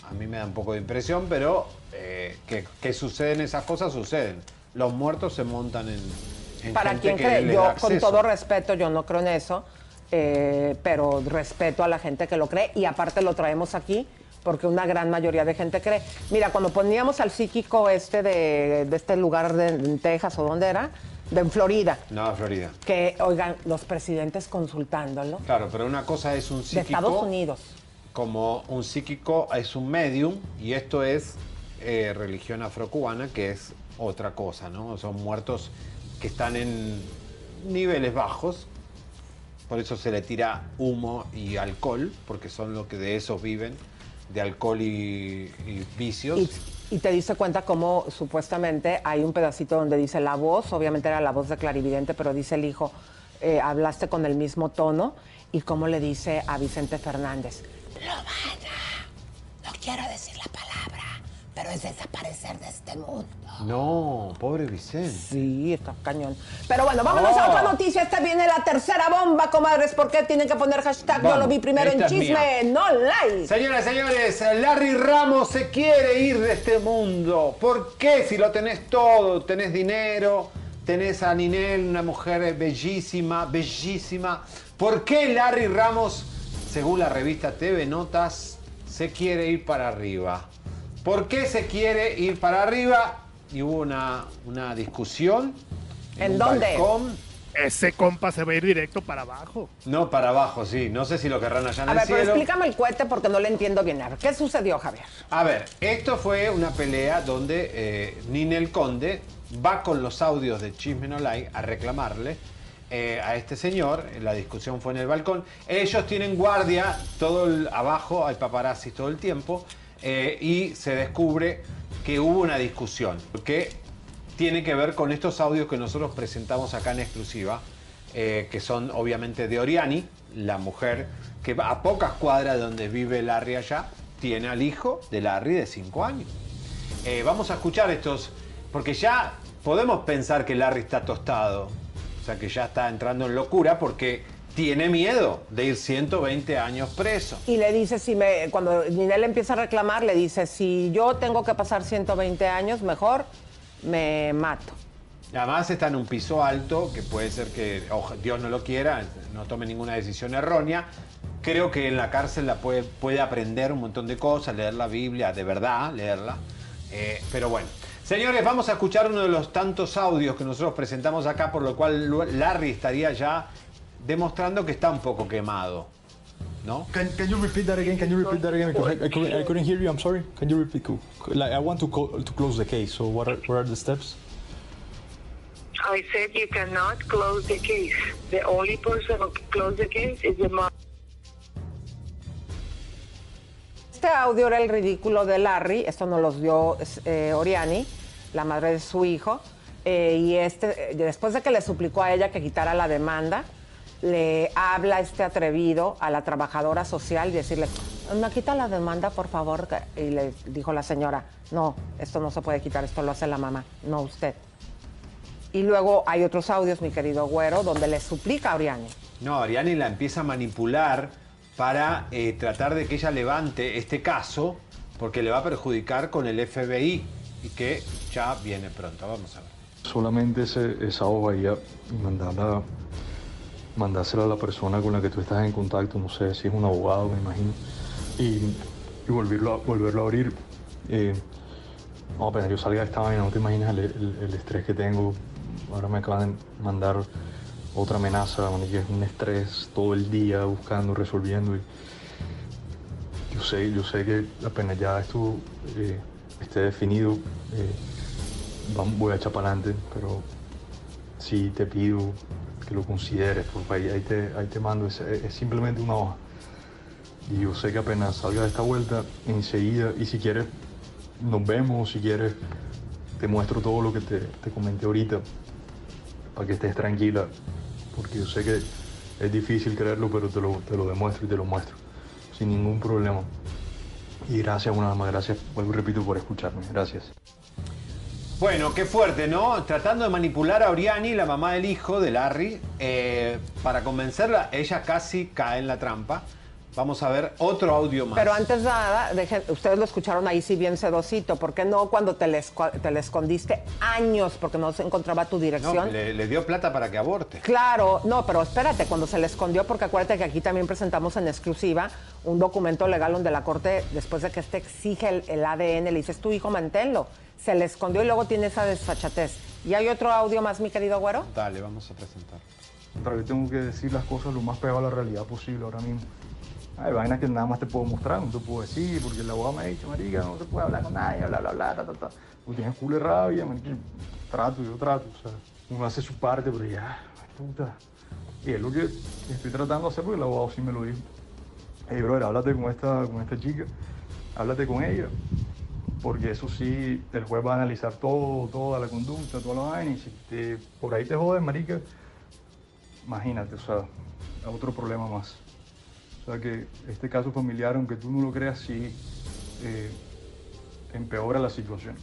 a mí me da un poco de impresión, pero eh, que, que suceden esas cosas, suceden. Los muertos se montan en, Para quien cree, yo con todo respeto, yo no creo en eso, eh, pero respeto a la gente que lo cree y aparte lo traemos aquí porque una gran mayoría de gente cree. Mira, cuando poníamos al psíquico este de, de este lugar de, Texas o dónde era, de en Florida, No, Florida. que oigan, los presidentes consultándolo, Claro, pero una cosa es un de psíquico. Estados Unidos. como un psíquico es un medium y esto es eh, religión afrocubana que es otra cosa, ¿no? Son muertos que están en niveles bajos, por eso se le tira humo y alcohol, porque son lo que de esos viven, de alcohol y, vicios. Y, te diste cuenta cómo supuestamente hay un pedacito donde dice la voz, obviamente era la voz de clarividente, pero dice el hijo, eh, hablaste con el mismo tono y cómo le dice a Vicente Fernández, no quiero decir la pero es desaparecer de este mundo. No, pobre Vicente. Sí, está cañón. Pero bueno, vámonos a Oh. otra noticia. Esta viene la tercera bomba, comadres. ¿Por qué tienen que poner hashtag? Yo Vamos, lo vi primero en chisme, mía. no like. Señoras y señores, Larry Ramos se quiere ir de este mundo. ¿Por qué? Si lo tenés todo, tenés dinero, tenés a Ninel, una mujer bellísima, bellísima. ¿Por qué Larry Ramos, según la revista TV Notas, se quiere ir para arriba? ¿Por qué se quiere ir para arriba? Y hubo una, una discusión ¿En un dónde? balcón ese compa se va a ir directo para abajo. No, para abajo, sí. No sé si lo querrán allá en A el ver, pero explícame el cohete porque no le entiendo bien. A ver, ¿qué sucedió, Javier? A ver, esto fue una pelea donde eh, Ninel Conde va con los audios de Chisme No Like a reclamarle eh, a este señor. La discusión fue en el balcón. Ellos tienen guardia todo el, abajo, hay paparazzi todo el tiempo. Eh, y se descubre que hubo una discusión. Que tiene que ver con estos audios que nosotros presentamos acá en exclusiva. eh, que son obviamente de Oriani, la mujer que a pocas cuadras de donde vive Larry allá, tiene al hijo de Larry de 5 años. Eh, vamos a escuchar estos, porque ya podemos pensar que Larry está tostado, o sea que ya está entrando en locura porque tiene miedo de ir 120 años preso. Y le dice, si me, cuando Ninel empieza a reclamar, le dice, si yo tengo que pasar 120 años, mejor me mato. Además está en un piso alto, que puede ser que Dios no lo quiera, no tome ninguna decisión errónea. Creo que en la cárcel la puede, puede aprender un montón de cosas, leer la Biblia, de verdad, leerla. Eh, pero bueno. Señores, vamos a escuchar uno de los tantos audios que nosotros presentamos acá, por lo cual Larry estaría ya demostrando que está un poco quemado. ¿No? Can, can you repeat that again? Can you repeat that again? Because I, I, couldn't, I couldn't hear you. I'm sorry. Can you repeat? Like I want to to close the case. So what are, what are the steps? I said you cannot close the case. The only person who can close the case is the mom. Este audio era el ridículo de Larry, esto nos los dio eh, Oriani, la madre de su hijo, eh, y este, después de que le suplicó a ella que quitara la demanda, le habla este atrevido a la trabajadora social y decirle, no quita la demanda, por favor, que-". y le dijo la señora, no, esto no se puede quitar, esto lo hace la mamá, no usted. Y luego hay otros audios, mi querido güero, donde le suplica a Oriani. No, Ariani la empieza a manipular para eh, tratar de que ella levante este caso porque le va a perjudicar con el FBI y que ya viene pronto. Vamos a ver. Solamente ese, esa hoja ya y mandarla, mandársela a la persona con la que tú estás en contacto, no sé si es un abogado, me imagino, y, y volverlo, a, volverlo a abrir. Eh, no, apenas yo salga de esta vaina, no te imaginas el, estrés que tengo. Ahora me acaban de mandar otra amenaza, es un estrés todo el día buscando, resolviendo. Yo sé, yo sé que apenas ya esto eh, esté definido, eh, voy a echar para adelante, pero sí te pido que lo consideres, porque ahí, ahí te, mando, es, simplemente una hoja. Y yo sé que apenas salga de esta vuelta, enseguida, y si quieres, nos vemos, si quieres, te muestro todo lo que te, te comenté ahorita, para que estés tranquila, porque yo sé que es difícil creerlo, pero te lo, te lo demuestro y te lo muestro, sin ningún problema. Y gracias una vez más, gracias, vuelvo y repito, por escucharme, gracias. Bueno, qué fuerte, ¿no? Tratando de manipular a Oriani, la mamá del hijo de Larry, eh, para convencerla, ella casi cae en la trampa. Vamos a ver otro audio más. Pero antes de nada, dejen- ustedes lo escucharon ahí sí bien sedosito. ¿Por qué no cuando te le, esco- te le escondiste años porque no se encontraba tu No, dirección? le, le dio plata para que aborte. Claro, no, pero espérate, cuando se le escondió, porque acuérdate que aquí también presentamos en exclusiva un documento legal donde la corte, después de que este exige el, el ADN, le dices, tu hijo, manténlo. Se le escondió y luego tiene esa desfachatez. ¿Y hay otro audio más, mi querido güero? Dale, vamos a presentar. Pero yo tengo que decir las cosas lo más pegado a la realidad posible ahora mismo. Hay vainas que nada más te puedo mostrar, no te puedo decir, porque el abogado me ha dicho, marica, no se puede hablar con nadie, bla, bla, bla, ta, ta, ta. Tú tienes culo de rabia, marica, trato, yo trato, o sea, uno hace su parte, pero ya, puta. Y es lo que estoy tratando de hacer porque el abogado sí me lo dijo. Hey, brother, háblate con esta, con esta chica, háblate con ella, porque eso sí, el juez va a analizar todo, toda la conducta, toda la vaina, y si te- por ahí te jodes, marica, imagínate, o sea, otro problema más. O sea que este caso familiar, aunque tú no lo creas, sí eh, empeora la situación.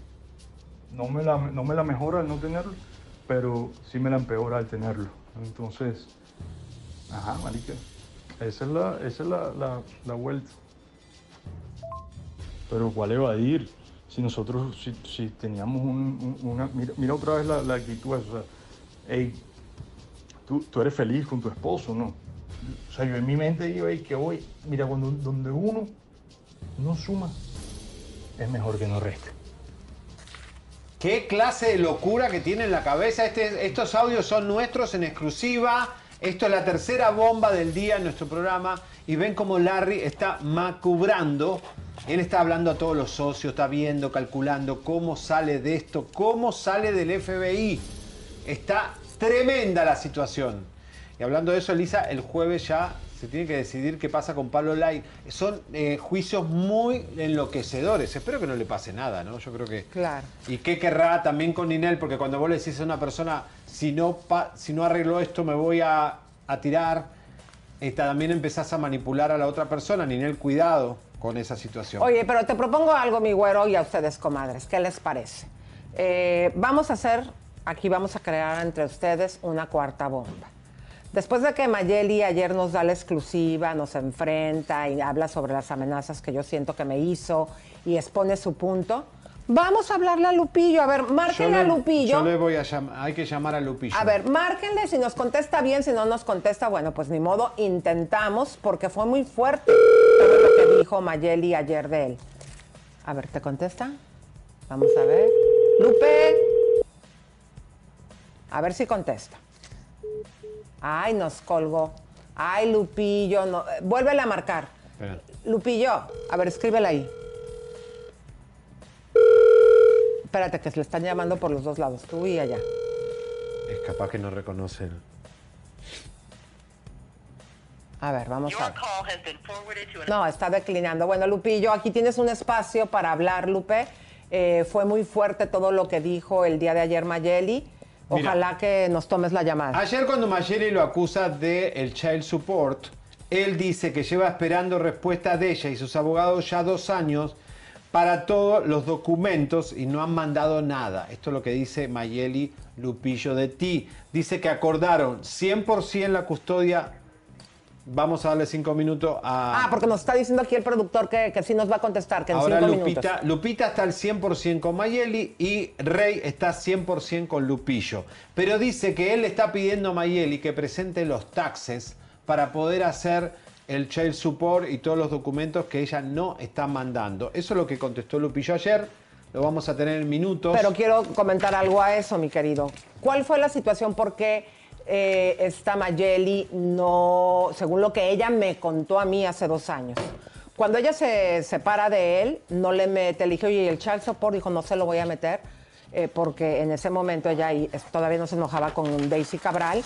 No me, la, no me la mejora al no tenerlo, pero sí me la empeora al tenerlo. Entonces, ajá, marica, esa es la, esa es la, la, la vuelta. Pero ¿cuál evadir? Si nosotros, si, si teníamos un- un- una... Mira, otra vez la, la actitud, o sea, hey, tú, tú eres feliz con tu esposo, ¿no? O sea, yo en mi mente digo, hey, que voy, mira, cuando donde uno no suma, es mejor que no reste. ¿Qué clase de locura que tiene en la cabeza? Este- estos audios son nuestros en exclusiva. Esto es la tercera bomba del día en nuestro programa. Y ven cómo Larry está macubrando. Él está hablando a todos los socios, está viendo, calculando cómo sale de esto, cómo sale del FBI. Está tremenda la situación. Y hablando de eso, Elisa, el jueves ya se tiene que decidir qué pasa con Pablo Lai. Son eh, juicios muy enloquecedores. Espero que no le pase nada, ¿no? Yo creo que. Claro. ¿Y qué querrá también con Ninel? Porque cuando vos le decís a una persona, si no, pa- si no arreglo esto, me voy a, a tirar, eh, también empezás a manipular a la otra persona. Ninel, cuidado con esa situación. Oye, pero te propongo algo, mi güero, y a ustedes, comadres. ¿Qué les parece? Eh, vamos a hacer, aquí vamos a crear entre ustedes una cuarta bomba. Después de que Mayeli ayer nos da la exclusiva, nos enfrenta y habla sobre las amenazas que yo siento que me hizo y expone su punto, vamos a hablarle a Lupillo. A ver, márquenle a Lupillo. Yo le voy a llamar, hay que llamar a Lupillo. A ver, márquenle, si nos contesta bien, si no nos contesta, bueno, pues ni modo, intentamos, porque fue muy fuerte todo lo que dijo Mayeli ayer de él. A ver, ¿te contesta? Vamos a ver. Lupe. A ver si contesta. Ay, nos colgó. Ay, Lupillo, no. eh, Vuélvele a marcar. Espera. Lupillo, a ver, escríbela ahí. Espérate, que se le están llamando por los dos lados, tú y allá. Es capaz que no reconoce. el- A ver, vamos a ver. No, está declinando. Bueno, Lupillo, aquí tienes un espacio para hablar, Lupe. Eh, fue muy fuerte todo lo que dijo el día de ayer Mayeli. Mira. Ojalá que nos tomes la llamada. Ayer cuando Mayeli lo acusa de el child support, él dice que lleva esperando respuesta de ella y sus abogados ya dos años para todos los documentos y no han mandado nada. Esto es lo que dice Mayeli Lupillo de ti. Dice que acordaron 100% la custodia. Vamos a darle cinco minutos a... Ah, porque nos está diciendo aquí el productor que, que sí nos va a contestar, que en Ahora cinco Lupita, minutos. Lupita está al 100% con Mayeli y Rey está 100% con Lupillo. Pero dice que él le está pidiendo a Mayeli que presente los taxes para poder hacer el child support y todos los documentos que ella no está mandando. Eso es lo que contestó Lupillo ayer. Lo vamos a tener en minutos. Pero quiero comentar algo a eso, mi querido. ¿Cuál fue la situación? ¿Por qué eh, esta Mayeli no, según lo que ella me contó a mí hace dos años, cuando ella se separa de él, no le mete, le dije, oye, ¿y el child support? Dijo, no se lo voy a meter, eh, porque en ese momento ella todavía no se enojaba con Daisy Cabral,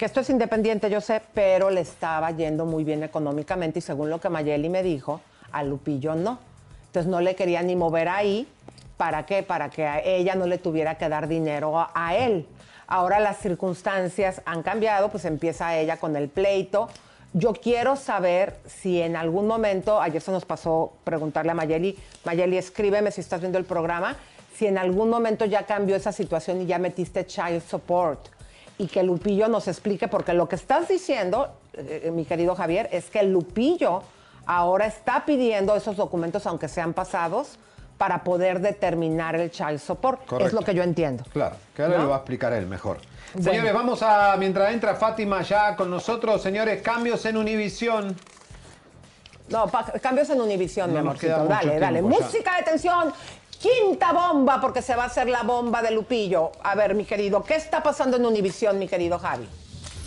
que esto es independiente, yo sé, pero le estaba yendo muy bien económicamente y según lo que Mayeli me dijo, a Lupillo no. Entonces no le quería ni mover ahí. ¿Para qué? Para que a ella no le tuviera que dar dinero a, él. Ahora las circunstancias han cambiado, pues empieza ella con el pleito. Yo quiero saber si en algún momento, ayer se nos pasó preguntarle a Mayeli, Mayeli, escríbeme si estás viendo el programa, si en algún momento ya cambió esa situación y ya metiste child support y que Lupillo nos explique, porque lo que estás diciendo, eh, mi querido Javier, es que Lupillo ahora está pidiendo esos documentos, aunque sean pasados, para poder determinar el child support. Es lo que yo entiendo. Claro, que ahora ¿No? lo va a explicar él mejor. Bueno. Señores, vamos a, mientras entra Fátima ya con nosotros, señores, cambios en Univisión. No, cambios en Univisión, No mi amorcito. mucho Dale, dale. Música de tensión. Quinta bomba, porque se va a hacer la bomba de Lupillo. A ver, mi querido, ¿qué está pasando en Univisión, mi querido Javi?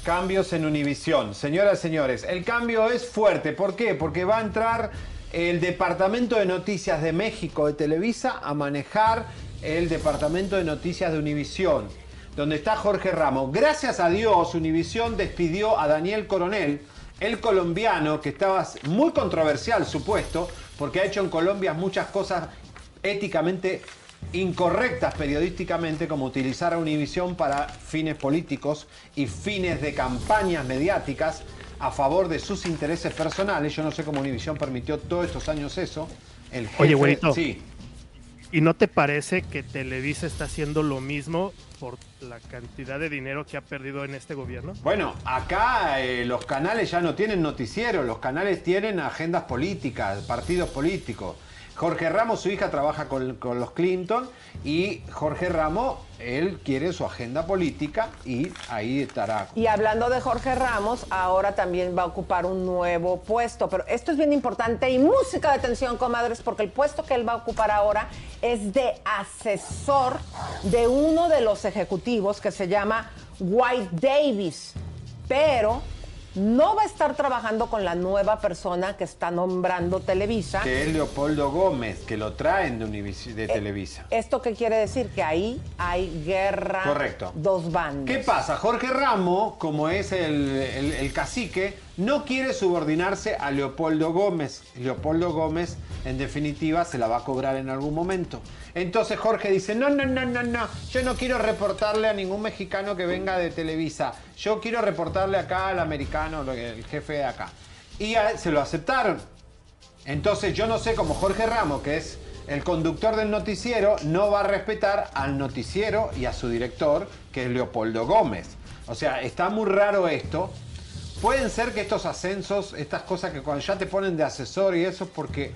Cambios en Univisión. Señoras señores, el cambio es fuerte. ¿Por qué? Porque va a entrar el Departamento de Noticias de México de Televisa a manejar el Departamento de Noticias de Univisión, donde está Jorge Ramos. Gracias a Dios, Univisión despidió a Daniel Coronel, el colombiano, que estaba muy controversial, supuesto, porque ha hecho en Colombia muchas cosas éticamente incorrectas periodísticamente como utilizar a Univisión para fines políticos y fines de campañas mediáticas a favor de sus intereses personales. Yo no sé cómo Univisión permitió todos estos años eso. El jefe- Oye, güerito. Sí. ¿Y no te parece que Televisa está haciendo lo mismo por la cantidad de dinero que ha perdido en este gobierno? Bueno, acá eh, los canales ya no tienen noticiero, los canales tienen agendas políticas, partidos políticos. Jorge Ramos, su hija, trabaja con, los Clinton y Jorge Ramos, él quiere su agenda política y ahí estará. Y hablando de Jorge Ramos, ahora también va a ocupar un nuevo puesto. Pero esto es bien importante y música de atención, comadres, porque el puesto que él va a ocupar ahora es de asesor de uno de los ejecutivos que se llama White Davis. Pero no va a estar trabajando con la nueva persona que está nombrando Televisa. Que es Leopoldo Gómez, que lo traen de, Univis- Eh, Televisa. ¿Esto qué quiere decir? Que ahí hay guerra. Correcto. Dos bandos. ¿Qué pasa? Jorge Ramos, como es el, el- el cacique, no quiere subordinarse a Leopoldo Gómez. Leopoldo Gómez, en definitiva, se la va a cobrar en algún momento. Entonces Jorge dice, no, no, no, no, no, yo no quiero reportarle a ningún mexicano que venga de Televisa. Yo quiero reportarle acá al americano, el jefe de acá. Y se lo aceptaron. Entonces yo no sé cómo Jorge Ramos, que es el conductor del noticiero, no va a respetar al noticiero y a su director, que es Leopoldo Gómez. O sea, está muy raro esto. Pueden ser que estos ascensos, estas cosas que cuando ya te ponen de asesor y eso, porque,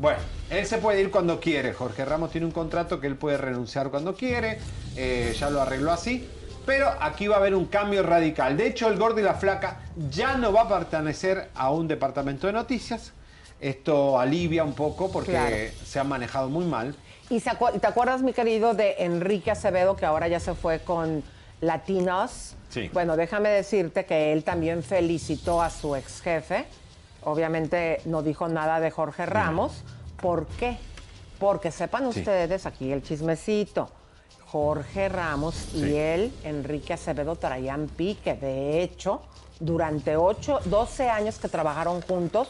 bueno, él se puede ir cuando quiere. Jorge Ramos tiene un contrato que él puede renunciar cuando quiere, eh, ya lo arregló así. Pero aquí va a haber un cambio radical. De hecho, el gordo y la flaca ya no va a pertenecer a un departamento de noticias. Esto alivia un poco porque Claro. se han manejado muy mal. ¿Y te acuerdas, mi querido, de Enrique Acevedo, que ahora ya se fue con Latinos? Sí. Bueno, déjame decirte que él también felicitó a su ex jefe. Obviamente no dijo nada de Jorge Ramos. ¿Por qué? Porque sepan Sí. ustedes, aquí el chismecito. Jorge Ramos y él, Enrique Acevedo, traían pique. De hecho, durante 8, 12 años que trabajaron juntos,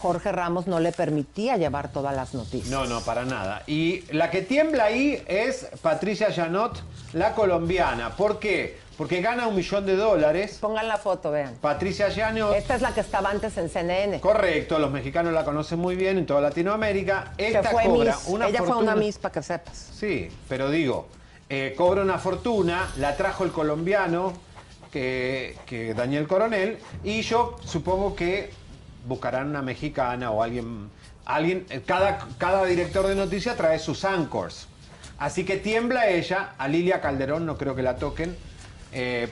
Jorge Ramos no le permitía llevar todas las noticias. No, no, para nada. Y la que tiembla ahí es Patricia Janot, la colombiana. ¿Por qué? Porque gana un millón de dólares. Pongan la foto, vean. Patricia Janot. Esta es la que estaba antes en CNN. Correcto, los mexicanos la conocen muy bien en toda Latinoamérica. Esta fue cobra Miss. una Ella fortuna. fue una Miss, para que sepas. Sí, pero digo, eh, cobra una fortuna, la trajo el colombiano, que, que Daniel Coronel, y yo supongo que buscarán una mexicana o alguien. alguien eh, cada, cada director de noticias trae sus anchors. Así que tiembla ella, a Lilia Calderón no creo que la toquen, eh,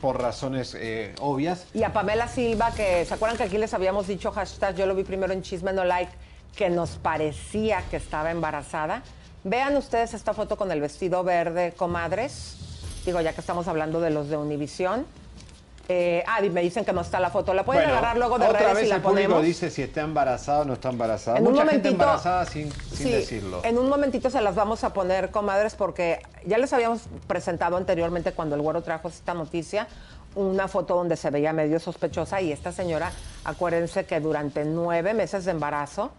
por razones eh, obvias. Y a Pamela Silva, que se acuerdan que aquí les habíamos dicho hashtag, yo lo vi primero en Chisme No Like, que nos parecía que estaba embarazada. Vean ustedes esta foto con el vestido verde, comadres. Digo, ya que estamos hablando de los de Univisión. Eh, ah, me dicen que no está la foto. La pueden Bueno, agarrar luego de otra redes vez y la el público dice si está embarazada o no está embarazada. En un Mucha gente momentito- embarazada sin, sin Sí, decirlo. En un momentito se las vamos a poner, comadres, porque ya les habíamos presentado anteriormente cuando el güero trajo esta noticia, una foto donde se veía medio sospechosa y esta señora, acuérdense que durante nueve meses de embarazo,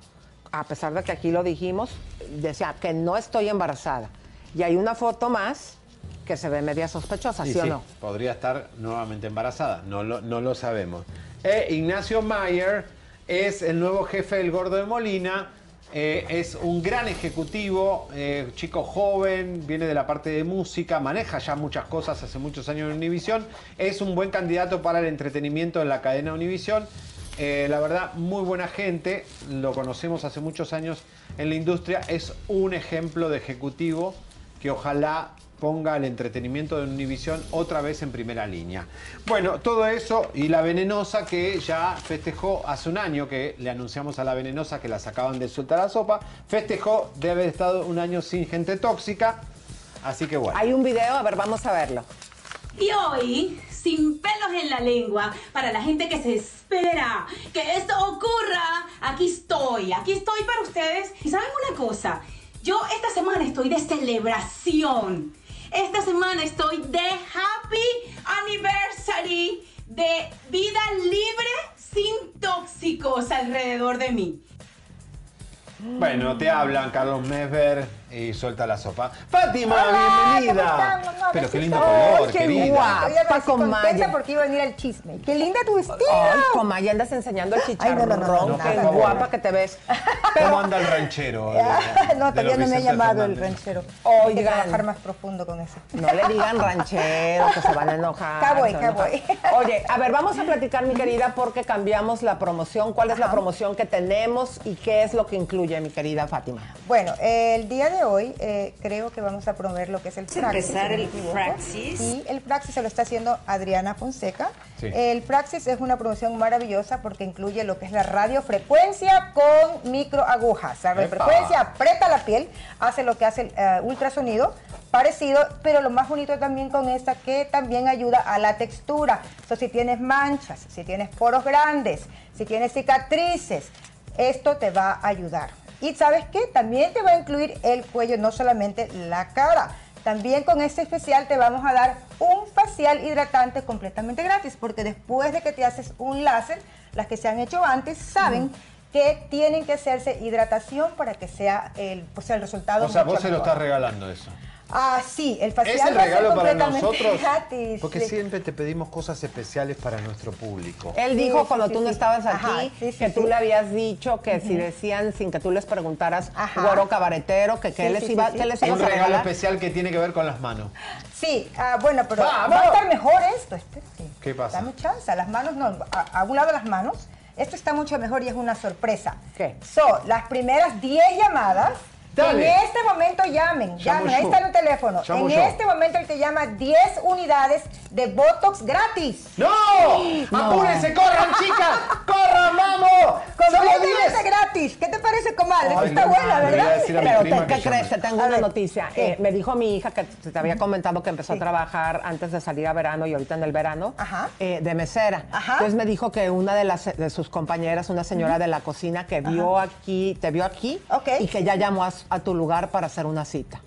a pesar de que aquí lo dijimos, decía que no estoy embarazada. Y hay una foto más que se ve media sospechosa, ¿sí, o sí, no? Podría estar nuevamente embarazada, no lo, no lo sabemos. Eh, Ignacio Mayer es el nuevo jefe del Gordo de Molina. eh, es un gran ejecutivo, eh, chico joven, viene de la parte de música, maneja ya muchas cosas hace muchos años en Univisión. Es un buen candidato para el entretenimiento en la cadena Univisión. Eh, la verdad, muy buena gente, lo conocemos hace muchos años en la industria. Es un ejemplo de ejecutivo que ojalá ponga el entretenimiento de Univisión otra vez en primera línea. Bueno, todo eso y la venenosa que ya festejó hace un año que le anunciamos a la venenosa que la sacaban de suelta la sopa, festejó de haber estado un año sin gente tóxica, así que bueno. Hay un video, a ver, vamos a verlo. Y hoy, sin pelos en la lengua, para la gente que se espera que esto ocurra, aquí estoy, aquí estoy para ustedes. Y saben una cosa, yo esta semana estoy de celebración. Esta semana estoy de happy anniversary de vida libre sin tóxicos alrededor de mí. Bueno, te hablan Carlos Mesver, y suelta la sopa. Fátima, Hola, bienvenida. ¿cómo están, mamá? Pero qué lindo color, qué querida. guapa. Con contenta Maya. porque iba a venir el chisme. ¡Qué linda tu vestido! Ay, Comaya, andas enseñando el Ay, chicharrón. no, no, no, no, qué guapa que te ves. ¿Cómo anda el ranchero? de no, los todavía no me ha Vicente llamado el Fernández? ranchero. Hay que Oigan. trabajar más profundo con eso. No le digan ranchero, que se van a enojar. Acá voy, se van a acá voy. enojar. Oye, a ver, vamos a platicar, mi querida, porque cambiamos la promoción. ¿Cuál es la promoción que tenemos y qué es lo que incluye, mi querida Fátima? Bueno, el día de hoy eh, creo que vamos a promover lo que es el Praxis. empezar el. Praxis. Y el Praxis se lo está haciendo Adriana Fonseca. Sí. El Praxis es una promoción maravillosa porque incluye lo que es la radiofrecuencia con microagujas. La ¡Epa! radiofrecuencia aprieta la piel, hace lo que hace el eh, ultrasonido parecido, pero lo más bonito también con esta que también ayuda a la textura. So, si tienes manchas, si tienes poros grandes, si tienes cicatrices, esto te va a ayudar. Y sabes qué, también te va a incluir el cuello, no solamente la cara. También con este especial te vamos a dar un facial hidratante completamente gratis, porque después de que te haces un láser, las que se han hecho antes saben que tienen que hacerse hidratación para que sea el, pues, el resultado O sea, mucho vos se lo estás regalando eso. Ah, sí, el facial ¿Es el va a ser regalo para nosotros? gratis. Porque sí. siempre te pedimos cosas especiales para nuestro público. Él Sí, dijo sí, cuando sí, tú no estabas aquí Ajá, sí, sí, que tú le habías dicho que si decían sin que tú les preguntaras Ajá. güero cabaretero, que qué Sí, les iba, sí, sí. qué les un regalo regalar. especial que tiene que ver con las manos. Sí, ah, bueno, pero ¡Vamos! va a estar mejor esto. espérate. ¿Qué pasa? Dame chance, las manos no, a, a un lado las manos. Esto está mucho mejor y es una sorpresa. ¿Qué? Son las primeras 10 llamadas. Dale. En este momento llamen, llamen, ahí está el teléfono. En este momento él te llama 10 unidades de Botox gratis. ¡No! ¡Apúrense, corran, chicas! ¡Corran, vamos! ¡Solo Completamente 10! gratis. ¿Qué te parece, comadre? Ay, está no, buena, ¿verdad? Pero ¿qué crees? Te tengo A una ver, noticia. Eh, me dijo mi hija que te había comentado que empezó a trabajar antes de salir a verano y ahorita en el verano eh, de mesera. Entonces me dijo que una de las de sus compañeras, una señora de la cocina que vio aquí, te vio aquí y que ya llamó a, a tu lugar para hacer una cita.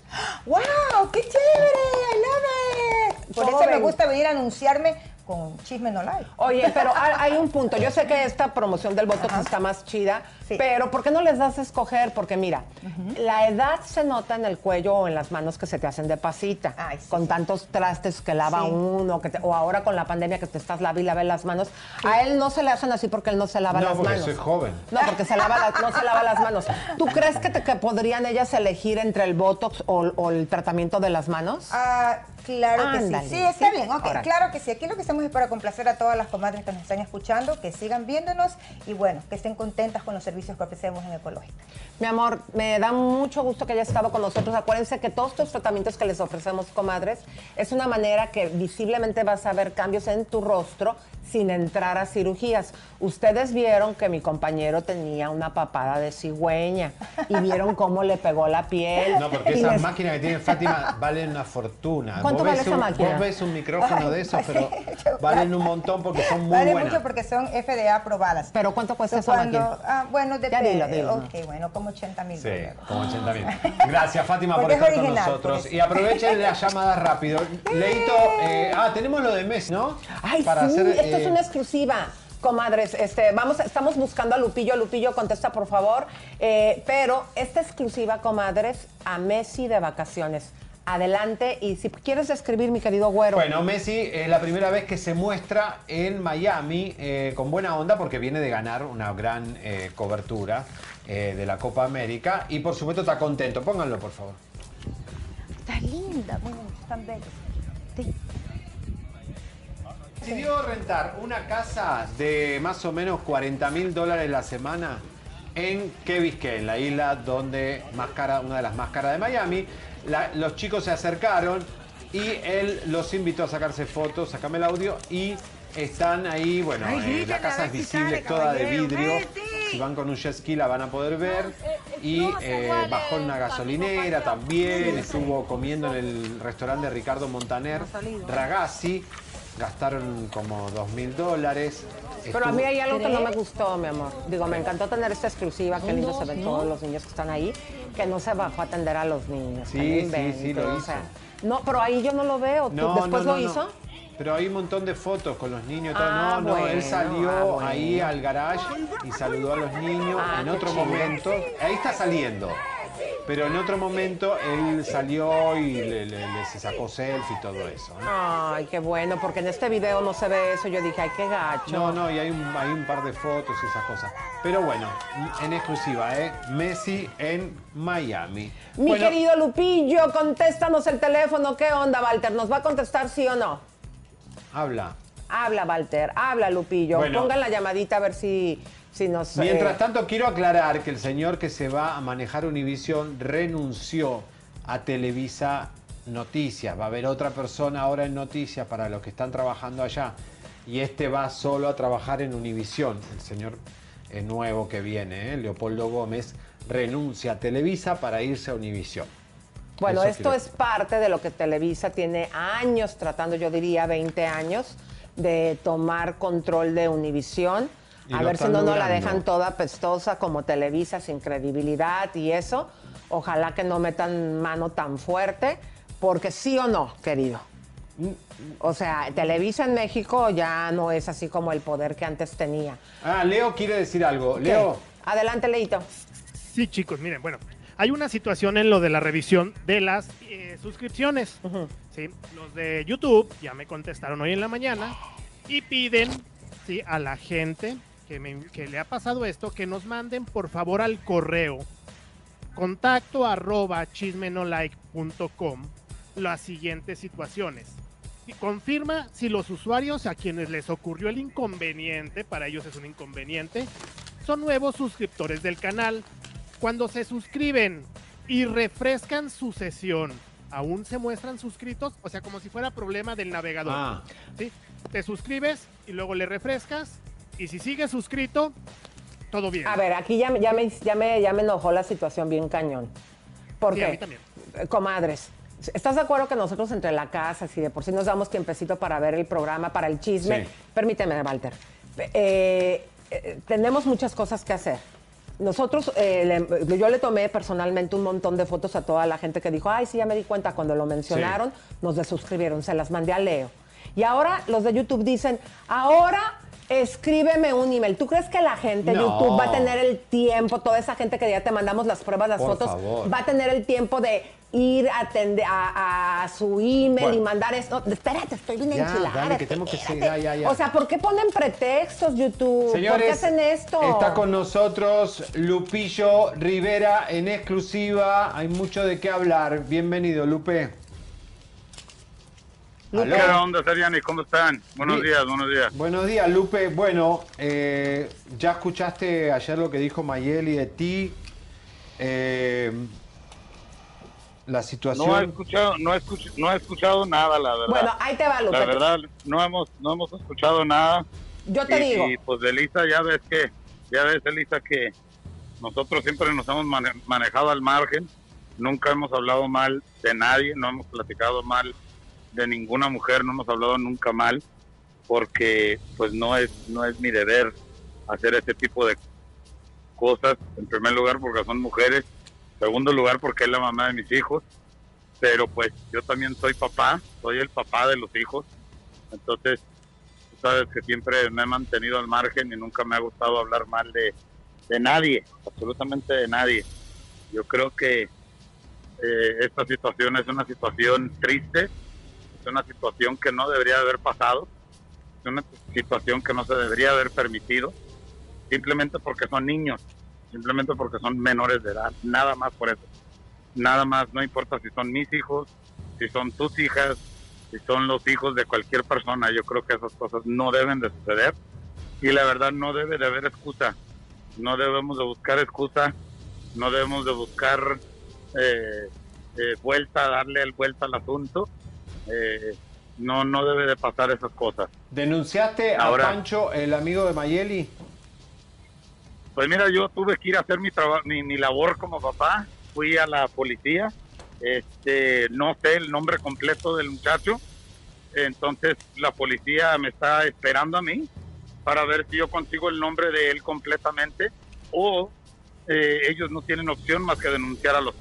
¡Wow! ¡Qué chévere! ¡I love it! Por eso me gusta venir a anunciarme con Chisme No Live. Oye, pero hay un punto. Yo sé que esta promoción del Botox está más chida, pero ¿por qué no les das a escoger? Porque mira, la edad se nota en el cuello o en las manos que se te hacen de pasita. con tantos trastes que lava Sí. uno, que te- o ahora con la pandemia que te estás lava y lave las manos. A él no se le hacen así porque él no se lava No, las porque manos. soy joven. No, porque se lava las- no se lava las manos. ¿Tú crees que, te- que podrían ellas elegir entre el Botox o, o el tratamiento de las manos? Ah, claro que sí. Sí, está bien, ok. Claro que sí. Aquí lo que hacemos es para complacer a todas las comadres que nos están escuchando, que sigan viéndonos y bueno, que estén contentas con los servicios que ofrecemos en Ecológica. Mi amor, me da mucho gusto que hayas estado con nosotros. Acuérdense que todos estos tratamientos que les ofrecemos, comadres, es una manera que visiblemente vas a ver cambios en tu rostro sin entrar a cirugías. Ustedes vieron que mi compañero tenía una papada de cigüeña y vieron cómo le pegó la piel. No, porque Y esas les- máquinas que tiene Fátima valen una fortuna. ¿Cuánto vale esa un- máquina? Vos ves un micrófono de esos, pero valen un montón porque son muy vale buenas. mucho porque son FDA aprobadas. ¿Pero cuánto cuesta esa cuando- máquina? Ah, bueno, depende. dilo, dilo, ok, bueno, como 80 mil Sí, como 80 mil. Gracias, Fátima, por es estar con nosotros. Y aprovechen la llamada rápido. Leito, eh, ah, tenemos lo de Messi, ¿no? Ay, Para sí, hacer, esto es eh, una exclusiva. Comadres, este, vamos, estamos buscando a Lupillo. Lupillo, contesta, por favor. Eh, pero esta exclusiva, comadres, a Messi de vacaciones. Adelante, y si quieres describir, mi querido güero. Bueno, Messi es la primera vez que se muestra en Miami eh, con buena onda porque viene de ganar una gran eh, cobertura eh, de la Copa América y por supuesto está contento. Pónganlo, por favor. Está linda, están bellas. Sí. Decidió rentar una casa de más o menos 40 mil dólares la semana en Key Biscayne, la isla donde más cara, una de las más caras de Miami. La- los chicos se acercaron y él los invitó a sacarse fotos, sacame el audio y están ahí, bueno, Ay, eh, la casa es si visible, toda de vidrio. Si van con un jet ski la van a poder ver. Y eh, bajó en una gasolinera también, estuvo comiendo en el restaurante de Ricardo Montaner, Ragazzi. Gastaron como dos mil dólares. Pero a mí hay algo que no me gustó, mi amor. Digo, me encantó tener esta exclusiva, qué lindo se ven todos los niños que están ahí, que no se bajó a atender a los niños. Sí, sí, sí, lo o hizo. sea, no, pero ahí yo no lo veo. ¿Tú No, ¿Después no, lo no, hizo? Pero hay un montón de fotos con los niños. Ah, no, no, él bueno, salió ah, bueno. ahí al garage y saludó a los niños Ah, en otro chido. momento. Ahí está saliendo. pero en otro momento él salió y le, le- le- se sacó selfie y todo eso. Ay, qué bueno, porque en este video no se ve eso. Yo dije, ay, qué gacho. No, no, y hay un, hay un par de fotos y esas cosas. Pero bueno, en exclusiva, ¿eh? Messi en Miami. Mi Bueno, querido Lupillo, contéstanos el teléfono. ¿Qué onda, Walter? ¿Nos va a contestar sí o no? Habla. Habla, Walter. Habla, Lupillo. Bueno. Pongan la llamadita a ver si, si nos... Mientras eh, tanto, quiero aclarar que el señor que se va a manejar Univisión renunció a Televisa Noticias. Va a haber otra persona ahora en Noticias para los que están trabajando allá. Y este va solo a trabajar en Univisión. El señor eh, nuevo que viene, ¿eh? Leopoldo Gómez, renuncia a Televisa para irse a Univisión. Bueno, Eso esto quiero- es parte de lo que Televisa tiene años tratando, yo diría 20 años, de tomar control de Univisión. A ver si no nos la dejan toda pestosa como Televisa, sin credibilidad y eso. Ojalá que no metan mano tan fuerte, porque sí o no, querido. O sea, Televisa en México ya no es así como el poder que antes tenía. Ah, Leo quiere decir algo. Leo. Adelante, Leito. Sí, chicos, miren, bueno, hay una situación en lo de la revisión de las eh, suscripciones. ¿sí? Los de YouTube ya me contestaron hoy en la mañana y piden ¿sí? a la gente que, me- que le ha pasado esto que nos manden por favor al correo contacto arroba chismenolike.com las siguientes situaciones. Y confirma si los usuarios a quienes les ocurrió el inconveniente, para ellos es un inconveniente, son nuevos suscriptores del canal. Cuando se suscriben y refrescan su sesión, ¿aún se muestran suscritos? O sea, como si fuera problema del navegador. Ah. ¿sí? Te suscribes y luego le refrescas. Y si sigues suscrito, todo bien. A ver, aquí ya, me- ya, me, ya, me, ya me enojó la situación bien cañón. ¿Por Sí, qué? a mí también. Comadres, ¿estás de acuerdo que nosotros entre la casa, si de por sí nos damos tiempecito para ver el programa, para el chisme? Sí. Permíteme, Walter. Eh, eh, tenemos muchas cosas que hacer. Nosotros, eh, le- yo le tomé personalmente un montón de fotos a toda la gente que dijo, ay, sí, ya me di cuenta cuando lo mencionaron, nos desuscribieron, se las mandé a Leo. Y ahora los de YouTube dicen, ahora escríbeme un email. ¿Tú crees que la gente de No. YouTube va a tener el tiempo, toda esa gente que ya te mandamos las pruebas, las Por fotos, favor. va a tener el tiempo de ir a, atende- a, a su email Bueno. y mandar esto? Espérate, estoy bien enchilada. dale, que tengo que seguir. Ya, ya, ya. O sea, ¿por qué ponen pretextos, YouTube? ¿Por qué Señores, hacen esto? está con nosotros Lupillo Rivera en exclusiva. Hay mucho de qué hablar. Bienvenido, Lupe. ¿Qué onda, Seriani? ¿Cómo están? Buenos días, buenos días. Buenos días, Lupe. Bueno, eh, ya escuchaste ayer lo que dijo Mayeli de ti. Eh, la situación. No he escuchado, no he escuch- no he escuchado nada, la verdad. Bueno, ahí te va, Lupe. La verdad, no hemos, no hemos escuchado nada. Yo te y, digo. Y pues Elisa, ya ves que, ya ves, Elisa, que nosotros siempre nos hemos mane- manejado al margen. Nunca hemos hablado mal de nadie, no hemos platicado mal de ninguna mujer, no hemos hablado nunca mal, porque pues no es, no es mi deber hacer ese tipo de cosas. En primer lugar, porque son mujeres. Segundo lugar, porque es la mamá de mis hijos. Pero pues yo también soy papá, soy el papá de los hijos. Entonces, tú sabes que siempre me he mantenido al margen y nunca me ha gustado hablar mal de, de nadie, absolutamente de nadie. Yo creo que eh, esta situación es una situación triste, es una situación que no debería haber pasado, es una situación que no se debería haber permitido, simplemente porque son niños, simplemente porque son menores de edad, nada más por eso. Nada más, no importa si son mis hijos, si son tus hijas, si son los hijos de cualquier persona, yo creo que esas cosas no deben de suceder y la verdad no debe de haber excusa, no debemos de buscar excusa, no debemos de buscar eh, eh, vuelta, darle el vuelta al asunto, eh, no, no debe de pasar esas cosas. ¿Denunciaste Ahora- a Pancho, el amigo de Mayeli? Pues mira, yo tuve que ir a hacer mi, mi, mi labor como papá, fui a la policía, este, no sé el nombre completo del muchacho, entonces la policía me está esperando a mí para ver si yo consigo el nombre de él completamente o eh, ellos no tienen opción más que denunciar a los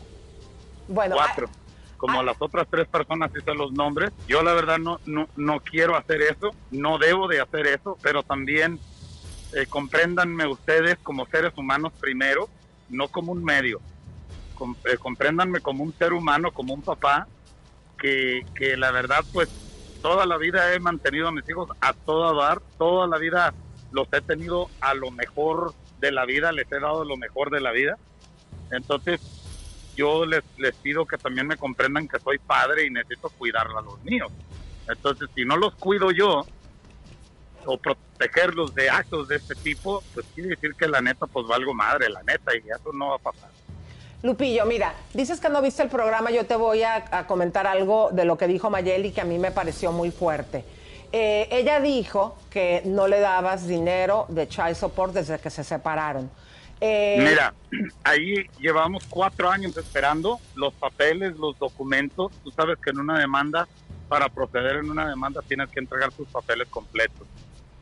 Bueno, cuatro. Como las otras tres personas sé los nombres, yo la verdad no, no, no quiero hacer eso, no debo de hacer eso, pero también eh, compréndanme ustedes como seres humanos primero, no como un medio. com- eh, compréndanme como un ser humano, como un papá, que, que la verdad, pues, toda la vida he mantenido a mis hijos a toda dar, toda la vida los he tenido a lo mejor de la vida, les he dado lo mejor de la vida. Entonces, yo les, les pido que también me comprendan que soy padre y necesito cuidar a los míos. Entonces, si no los cuido yo, o protegerlos de actos de este tipo, pues quiere decir que la neta, pues valgo madre, la neta, y eso no va a pasar. Lupillo, mira, dices que no viste el programa, yo te voy a, a comentar algo de lo que dijo Mayeli que a mí me pareció muy fuerte. Eh, ella dijo que no le dabas dinero de child support desde que se separaron. Eh, Mira, ahí llevamos cuatro años esperando los papeles, los documentos. Tú sabes que en una demanda, para proceder en una demanda, tienes que entregar tus papeles completos.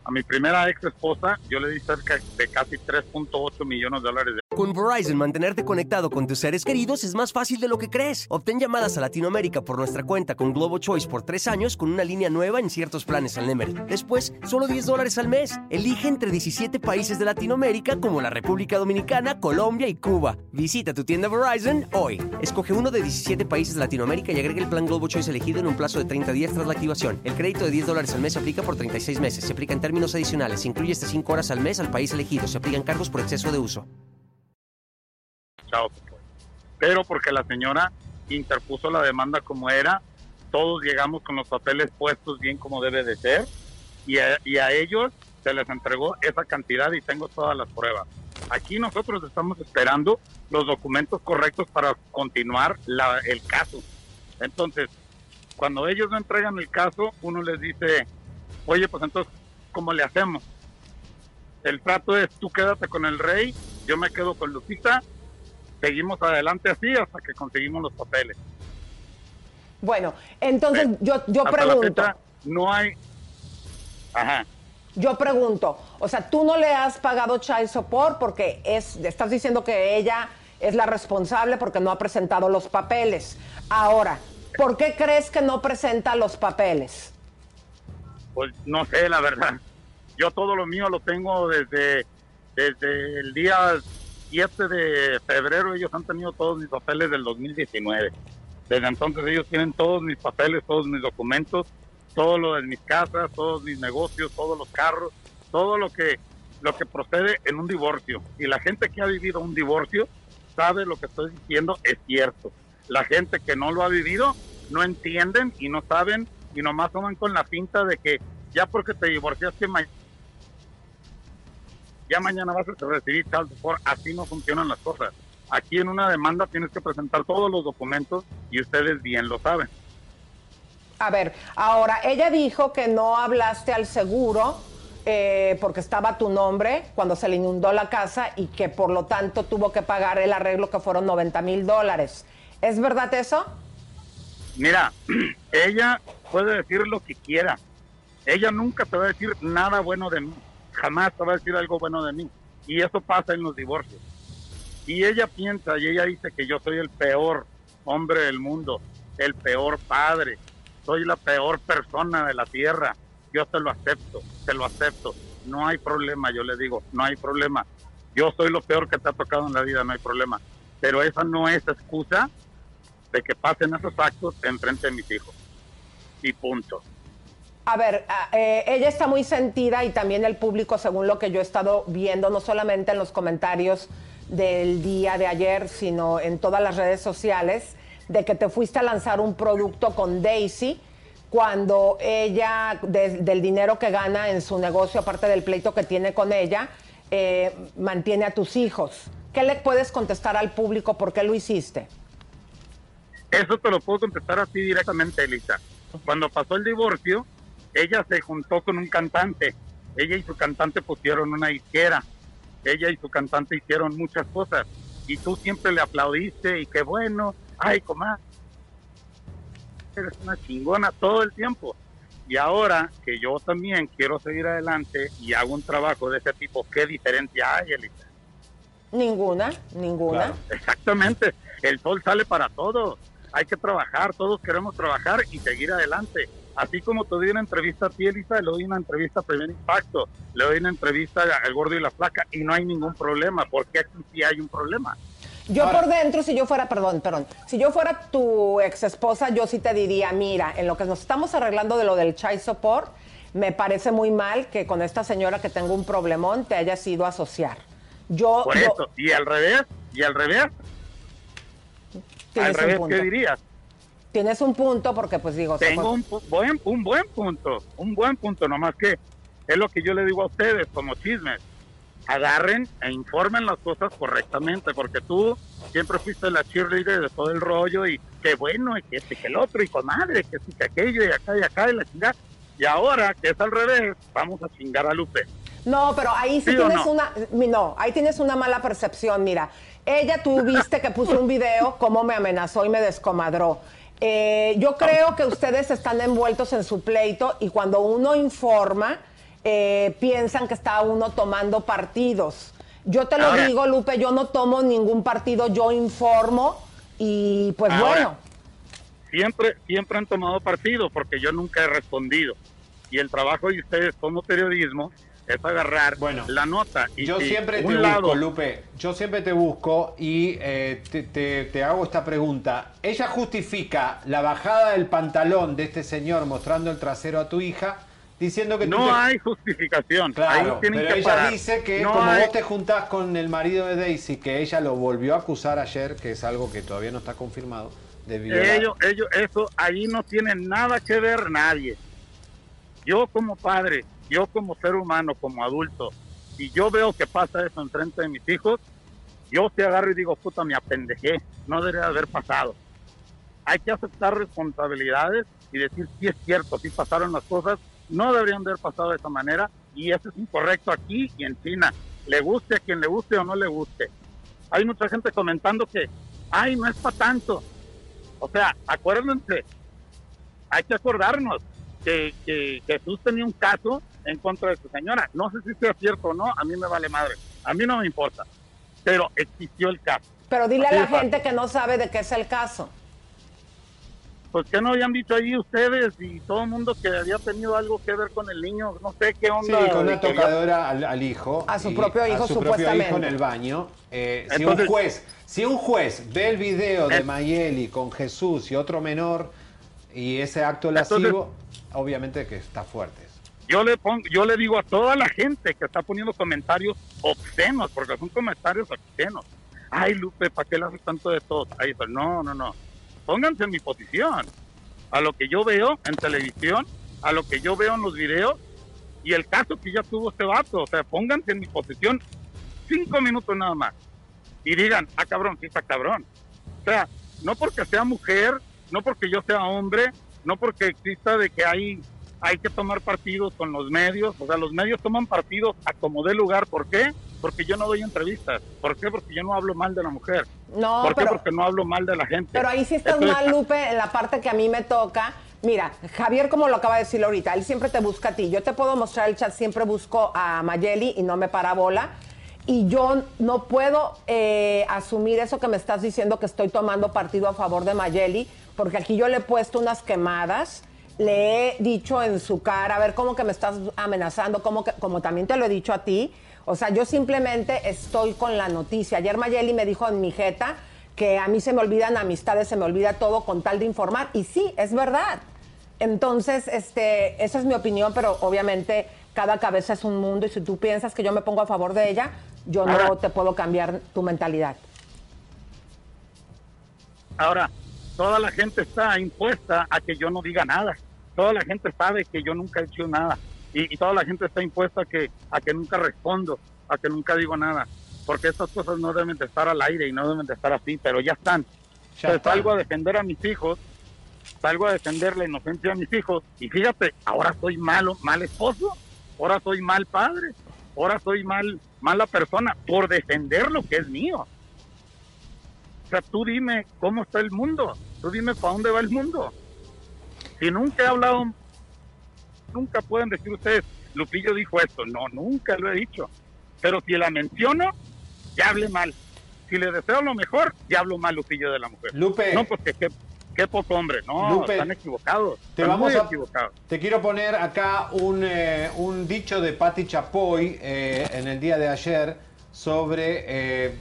A mi primera ex esposa, yo le di cerca de casi 3.8 millones de dólares. Con Verizon, mantenerte conectado con tus seres queridos es más fácil de lo que crees. Obtén llamadas a Latinoamérica por nuestra cuenta con Globo Choice por tres años con una línea nueva en ciertos planes al Nemery. Después, solo 10 dólares al mes. Elige entre 17 países de Latinoamérica como la República Dominicana, Colombia y Cuba. Visita tu tienda Verizon hoy. Escoge uno de 17 países de Latinoamérica y agrega el plan Globo Choice elegido en un plazo de 30 días tras la activación. El crédito de 10 dólares al mes se aplica por 36 meses. Se aplica en términos adicionales. Se incluye hasta 5 horas al mes al país elegido. Se aplican cargos por exceso de uso. Chao. Pero porque la señora interpuso la demanda como era, todos llegamos con los papeles puestos bien como debe de ser, y a, y a ellos se les entregó esa cantidad y tengo todas las pruebas. Aquí nosotros estamos esperando los documentos correctos para continuar la- el caso. Entonces, cuando ellos no entregan el caso, uno les dice, oye, pues entonces, ¿cómo le hacemos? El trato es, tú quédate con el rey, yo me quedo con Lupita, seguimos adelante así hasta que conseguimos los papeles. Bueno, entonces yo, yo Hasta la pregunto, fecha no hay... Ajá. yo pregunto, o sea, tú no le has pagado child support porque es, estás diciendo que ella es la responsable porque no ha presentado los papeles. Ahora, ¿por qué crees que no presenta los papeles? Pues no sé, la verdad. Yo todo lo mío lo tengo desde, desde el día 7 de febrero. Ellos han tenido todos mis papeles del 2019. Desde entonces ellos tienen todos mis papeles, todos mis documentos, todo lo de mis casas, todos mis negocios, todos los carros, todo lo que lo que procede en un divorcio. Y la gente que ha vivido un divorcio sabe lo que estoy diciendo es cierto. La gente que no lo ha vivido no entienden y no saben y nomás toman con la pinta de que ya porque te divorciaste ya mañana vas a recibir child support. Así no funcionan las cosas. Aquí en una demanda tienes que presentar todos los documentos y ustedes bien lo saben. A ver, ahora, ella dijo que no hablaste al seguro eh, porque estaba tu nombre cuando se le inundó la casa y que por lo tanto tuvo que pagar el arreglo que fueron 90 mil dólares. ¿Es verdad eso? Mira, ella puede decir lo que quiera. Ella nunca te va a decir nada bueno de mí. Jamás te va a decir algo bueno de mí. Y eso pasa en los divorcios. Y ella piensa y ella dice que yo soy el peor hombre del mundo, el peor padre, soy la peor persona de la tierra. Yo te lo acepto, te lo acepto. No hay problema, yo le digo, no hay problema. Yo soy lo peor que te ha tocado en la vida, no hay problema. Pero esa no es excusa de que pasen esos actos enfrente de mis hijos. Y punto. A ver, a- eh, ella está muy sentida y también el público, según lo que yo he estado viendo, no solamente en los comentarios del día de ayer, sino en todas las redes sociales, de que te fuiste a lanzar un producto con Daisy cuando ella, de- del dinero que gana en su negocio, aparte del pleito que tiene con ella, eh, mantiene a tus hijos. ¿Qué le puedes contestar al público? ¿Por qué lo hiciste? Eso te lo puedo contestar así directamente, Elisa. Cuando pasó el divorcio, ella se juntó con un cantante. Ella y su cantante pusieron una izquierda. Ella y su cantante hicieron muchas cosas. Y tú siempre le aplaudiste y qué bueno. Ay, comadre. Eres una chingona todo el tiempo. Y ahora que yo también quiero seguir adelante y hago un trabajo de ese tipo, ¿qué diferencia hay, Elisa? Ninguna, ninguna. Exactamente, el sol sale para todos, hay que trabajar, todos queremos trabajar y seguir adelante. Así como te doy una entrevista a ti, Elisa, le doy una entrevista a Primer Impacto, le doy una entrevista al Gordo y la Flaca y no hay ningún problema, porque aquí sí hay un problema. Yo Ahora- por dentro, si yo fuera, perdón, perdón, si yo fuera tu ex esposa, yo sí te diría, mira, en lo que nos estamos arreglando de lo del child support, me parece muy mal que con esta señora que tengo un problemón te hayas ido a asociar. Yo, Por yo- eso, y al revés, y al revés, al revés, un punto. ¿qué dirías? Tienes un punto porque pues digo, Tengo fue- un pu- buen, un buen punto, un buen punto, nomás que es lo que yo le digo a ustedes como chismes. Agarren e informen las cosas correctamente, porque tú siempre fuiste la cheerleader de todo el rollo y qué bueno, y que este, que el otro, y con madre, que sí, que aquello, y acá, y acá, y la chingada. Y ahora, que es al revés, vamos a chingar a Lupe. No, pero ahí sí, ¿Sí o tienes no? una, no, ahí tienes una mala percepción. Mira, ella tú viste que puso un video cómo me amenazó y me descomadró. Eh, yo creo que ustedes están envueltos en su pleito y cuando uno informa eh, piensan que está uno tomando partidos. Yo te lo Ahora- digo, Lupe, yo no tomo ningún partido, yo informo y pues Ahora, bueno. siempre, siempre han tomado partido porque yo nunca he respondido. Y el trabajo de ustedes como periodismo es agarrar la nota. Y Yo si siempre te busco, Lupe. Yo siempre te busco y eh, te, te- te hago esta pregunta. ¿Ella justifica la bajada del pantalón de este señor mostrando el trasero a tu hija diciendo que No te- hay justificación. Claro, tienen pero que ella parar. dice que No como hay- vos te juntás con el marido de Daisy, que ella lo volvió a acusar ayer, que es algo que todavía no está confirmado, de violar. Ellos, ellos, eso ahí no tiene nada que ver nadie. Yo como padre, yo como ser humano, como adulto, y yo veo que pasa eso enfrente de mis hijos, yo te agarro y digo, puta, me apendejé, no debería haber pasado. Hay que aceptar responsabilidades y decir si es cierto, si pasaron las cosas, no deberían de haber pasado de esa manera y eso es incorrecto aquí y en China. Le guste a quien le guste o no le guste. Hay mucha gente comentando que, ay, no es para tanto. O sea, acuérdense, hay que acordarnos que, que Jesús tenía un caso en contra de su señora. No sé si sea cierto o no, a mí me vale madre. A mí no me importa. Pero existió el caso. Pero dile Así a la fácil. gente que no sabe de qué es el caso. Pues que no habían dicho ahí ustedes y todo el mundo que había tenido algo que ver con el niño, no sé qué Sí, onda. con una tocadora al, al hijo. A su propio hijo, a su propio supuestamente. hijo en el baño. Eh, si, Entonces- un juez, si un juez ve el video de Eh. Mayeli con Jesús y otro menor y ese acto Entonces- lascivo, obviamente que está fuerte. Yo le pongo, yo le digo a toda la gente que está poniendo comentarios obscenos, porque son comentarios obscenos. Ay, Lupe, ¿para qué le haces tanto de todo? Ay, no, no, no. Pónganse en mi posición. A lo que yo veo en televisión, a lo que yo veo en los videos y el caso que ya tuvo este vato. O sea, pónganse en mi posición cinco minutos nada más. Y digan, ah, cabrón, sí está cabrón. O sea, no porque sea mujer, no porque yo sea hombre, no porque exista de que hay, hay que tomar partidos con los medios. O sea, los medios toman partidos a como dé lugar. ¿Por qué? Porque yo no doy entrevistas. ¿Por qué? Porque yo no hablo mal de la mujer. No, ¿Por qué? Porque no hablo mal de la gente. Pero ahí sí estás Entonces, mal, Lupe, en la parte que a mí me toca. Mira, Javier, como lo acaba de decir ahorita, él siempre te busca a ti. Yo te puedo mostrar el chat, siempre busco a Mayeli y no me para bola. Y yo no puedo eh, asumir eso que me estás diciendo que estoy tomando partido a favor de Mayeli, porque aquí yo le he puesto unas quemadas, le he dicho en su cara, a ver, cómo que me estás amenazando, como, que, como también te lo he dicho a ti. O sea, yo simplemente estoy con la noticia. Ayer Mayeli me dijo en mi jeta que a mí se me olvidan amistades, se me olvida todo con tal de informar. Y sí, es verdad. Entonces, este, esa es mi opinión, pero obviamente cada cabeza es un mundo y si tú piensas que yo me pongo a favor de ella, yo no Ahora- te puedo cambiar tu mentalidad. Ahora, toda la gente está impuesta a que yo no diga nada. Toda la gente sabe que yo nunca he hecho nada. Y, y toda la gente está impuesta a que, a que nunca respondo, a que nunca digo nada. Porque estas cosas no deben de estar al aire y no deben de estar así, pero ya están. Ya Entonces, están. salgo a defender a mis hijos, salgo a defender la inocencia de mis hijos. Y fíjate, ahora soy malo, mal esposo, ahora soy mal padre, ahora soy mal, mala persona por defender lo que es mío. Sea, tú dime cómo está el mundo, tú dime para dónde va el mundo. Si nunca he hablado, nunca pueden decir ustedes, Lupillo dijo esto. No, nunca lo he dicho. Pero si la menciono, ya hablé mal. Si le deseo lo mejor, ya hablo mal, Lupillo, de la mujer. Lupe. No, porque qué, qué poco hombre. No, Lupe, están equivocados. Te están vamos a, equivocados. te quiero poner acá un, eh, un dicho de Patti Chapoy eh, en el día de ayer sobre eh,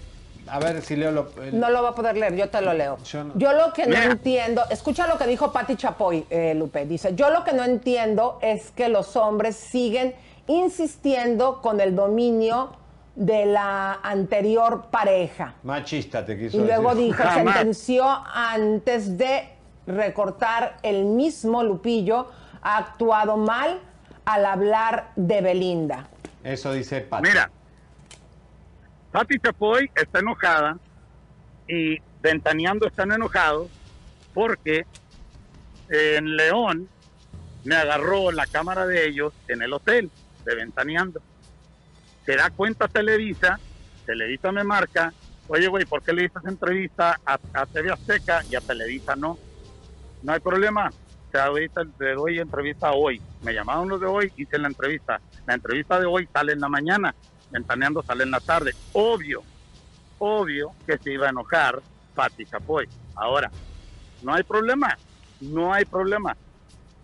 A ver si leo lo. el- No lo va a poder leer, yo te lo leo. Yo no- Yo lo que no Mira. entiendo, escucha lo que dijo Patti Chapoy, eh, Lupe. Dice, yo lo que no entiendo es que los hombres siguen insistiendo con el dominio de la anterior pareja. Machista te quiso Y luego decir. dijo, sentenció antes de recortar el mismo Lupillo, ha actuado mal al hablar de Belinda. Eso dice Pati. Mira, Pati Chapoy está enojada y Ventaneando están enojados porque en León me agarró la cámara de ellos en el hotel de Ventaneando. Se da cuenta Televisa, Televisa me marca, oye güey, ¿por qué le diste esa entrevista a, a TV Azteca y a Televisa no? No hay problema, te doy entrevista hoy. Me llamaron los de hoy, hice la entrevista. La entrevista de hoy sale en la mañana, Ventaneando sale en la tarde. Obvio, obvio que se iba a enojar Pati Chapoy. Ahora, no hay problema, no hay problema.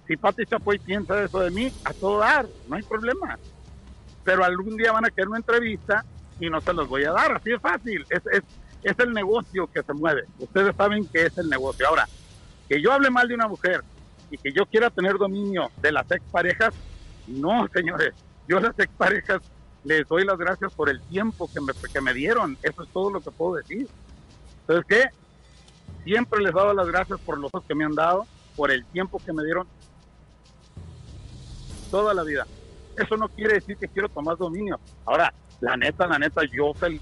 Si Pati Chapoy piensa eso de mí, a todo dar, no hay problema. Pero algún día van a querer una entrevista y no se los voy a dar, así de fácil. Es, es, es el negocio que se mueve. Ustedes saben que es el negocio. Ahora, que yo hable mal de una mujer y que yo quiera tener dominio de las exparejas, no, señores. Yo las exparejas les doy las gracias por el tiempo que me, que me dieron. Eso es todo lo que puedo decir. Entonces, ¿qué? Siempre les dado las gracias por los que me han dado, por el tiempo que me dieron toda la vida. Eso no quiere decir que quiero tomar dominio. Ahora, la neta, la neta, yo fel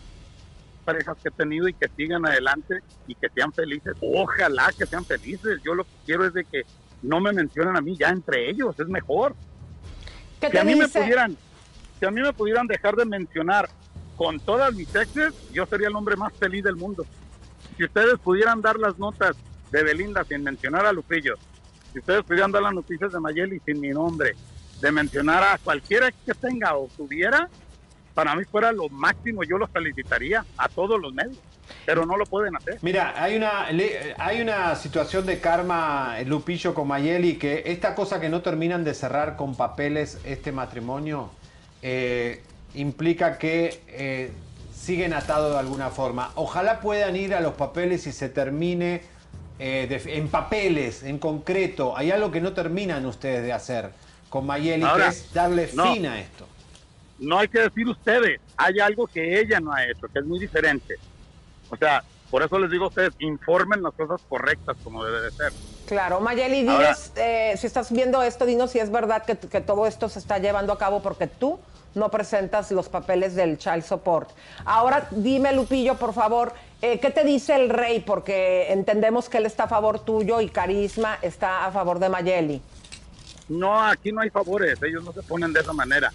parejas que he tenido y que sigan adelante y que sean felices. Ojalá que sean felices. Yo lo que quiero es de que no me mencionen a mí ya entre ellos, es mejor. ¿Qué Si te a mí me dice? pudieran, si a mí me pudieran dejar de mencionar con todas mis exes, yo sería el hombre más feliz del mundo. Si ustedes pudieran dar las notas de Belinda sin mencionar a Lupillo, si ustedes pudieran dar las noticias de Mayeli sin mi nombre, de mencionar a cualquiera que tenga o tuviera, para mí fuera lo máximo, yo los felicitaría a todos los medios, pero no lo pueden hacer. Mira, hay una, hay una situación de karma, Lupillo con Mayeli, que esta cosa que no terminan de cerrar con papeles este matrimonio eh, implica que eh, siguen atados de alguna forma. Ojalá puedan ir a los papeles y se termine eh, de- en papeles, en concreto. Hay algo que no terminan ustedes de hacer con Mayeli, Ahora, que es darle no. fin a esto. no hay que decir ustedes, hay algo que ella no ha hecho, que es muy diferente. O sea, por eso les digo a ustedes, informen las cosas correctas como debe de ser. Claro, Mayeli, dinos, Ahora- eh, si estás viendo esto, dinos si es verdad que, que todo esto se está llevando a cabo porque tú no presentas los papeles del child support. Ahora, dime, Lupillo, por favor, eh, ¿qué te dice el rey? Porque entendemos que él está a favor tuyo y Carisma está a favor de Mayeli. No, aquí no hay favores, ellos no se ponen de esa manera.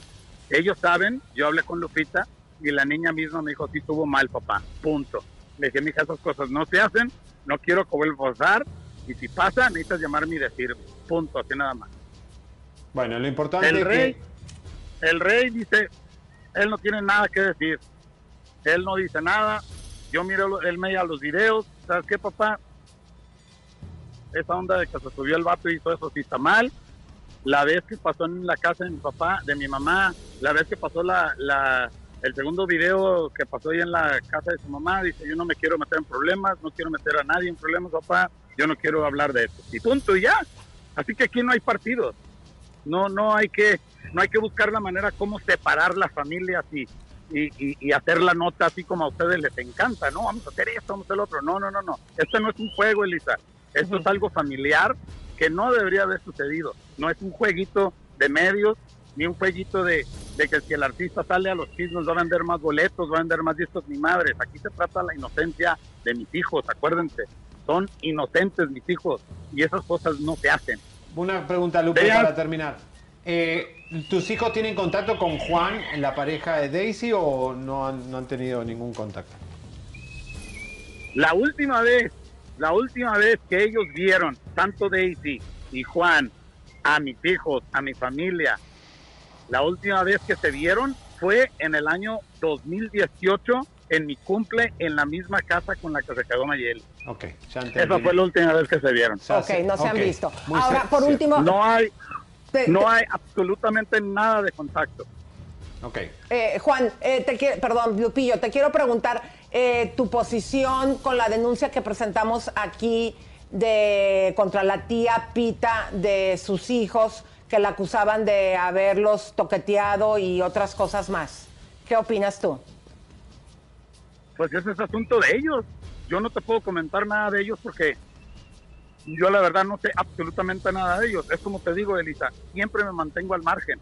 Ellos saben, yo hablé con Lupita y la niña misma me dijo, sí estuvo mal, papá, punto. Le dije, mija, esas cosas no se hacen, no quiero que vuelva a pasar, y si pasa, necesitas llamarme y decirme, punto, así nada más. Bueno, lo importante El es rey, que... el rey dice, él no tiene nada que decir, él no dice nada, yo miro, él me mira los videos, ¿sabes qué, papá? Esa onda de que se subió el vato y hizo eso sí está mal. La vez que pasó en la casa de mi papá, de mi mamá, la vez que pasó la, la, el segundo video que pasó ahí en la casa de su mamá, dice, yo no me quiero meter en problemas, no quiero meter a nadie en problemas, papá, yo no quiero hablar de esto. Y punto, y ya. Así que aquí no hay partidos. No, no hay que, no hay que buscar la manera cómo separar las familias y, y, y- y hacer la nota así como a ustedes les encanta, ¿no? Vamos a hacer esto, vamos a hacer lo otro. No, no, no, no. Este no es un juego, Elisa. Esto es algo familiar que no debería haber sucedido. No es un jueguito de medios, ni un jueguito de, de que si el artista sale a los chismes va a vender más boletos, va a vender más discos ni madres. Aquí se trata la inocencia de mis hijos, acuérdense. Son inocentes mis hijos y esas cosas no se hacen. Una pregunta, Lupe, para terminar. Eh, ¿Tus hijos tienen contacto con Juan, la pareja de Daisy, o no han, no han tenido ningún contacto? La última vez, la última vez que ellos vieron, tanto Daisy y Juan, a mis hijos, a mi familia, la última vez que se vieron fue en el año 2018, en mi cumple, en la misma casa con la que se quedó Mayeli. Ok, ya Esa fue la última vez que se vieron. Ok, no se han visto. Ahora, por último, No hay, no hay absolutamente nada de contacto. Ok. Eh, Juan, eh, te quiero, perdón, Lupillo, te quiero preguntar eh, tu posición con la denuncia que presentamos aquí de contra la tía Pita de sus hijos que la acusaban de haberlos toqueteado y otras cosas más. ¿Qué opinas tú? Pues ese es asunto de ellos. Yo no te puedo comentar nada de ellos porque yo la verdad no sé absolutamente nada de ellos. Es como te digo, Elisa, siempre me mantengo al margen.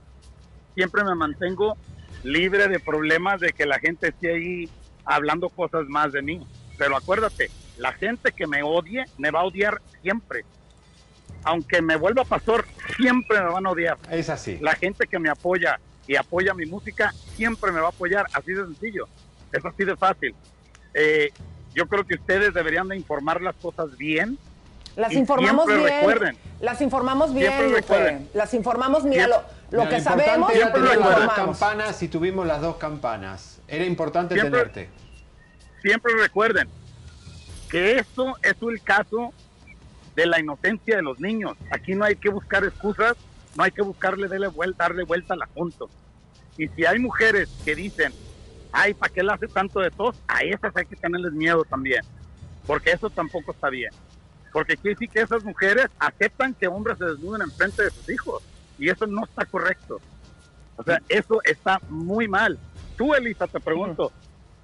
Siempre me mantengo libre de problemas de que la gente esté ahí hablando cosas más de mí. Pero acuérdate, la gente que me odie me va a odiar siempre. Aunque me vuelva pastor, siempre me van a odiar. Es así. La gente que me apoya y apoya mi música siempre me va a apoyar. Así de sencillo. Es así de fácil. Eh, yo creo que ustedes deberían de informar las cosas bien. Las informamos siempre bien. recuerden, Las informamos bien, Siempre recuerden. Las informamos, mira, lo, lo que sabemos, era lo las campanas y tuvimos las dos campanas. Era importante Siempre- tenerte. siempre recuerden que esto es el caso de la inocencia de los niños. Aquí no hay que buscar excusas, no hay que buscarle darle vuelta, darle vuelta al asunto. Y si hay mujeres que dicen, ay, ¿para qué le hace tanto de tos? A esas hay que tenerles miedo también, porque eso tampoco está bien. Porque quiere decir que esas mujeres aceptan que hombres se desnuden en frente de sus hijos, y eso no está correcto. O sea, eso está muy mal. Tú, Elisa, te pregunto,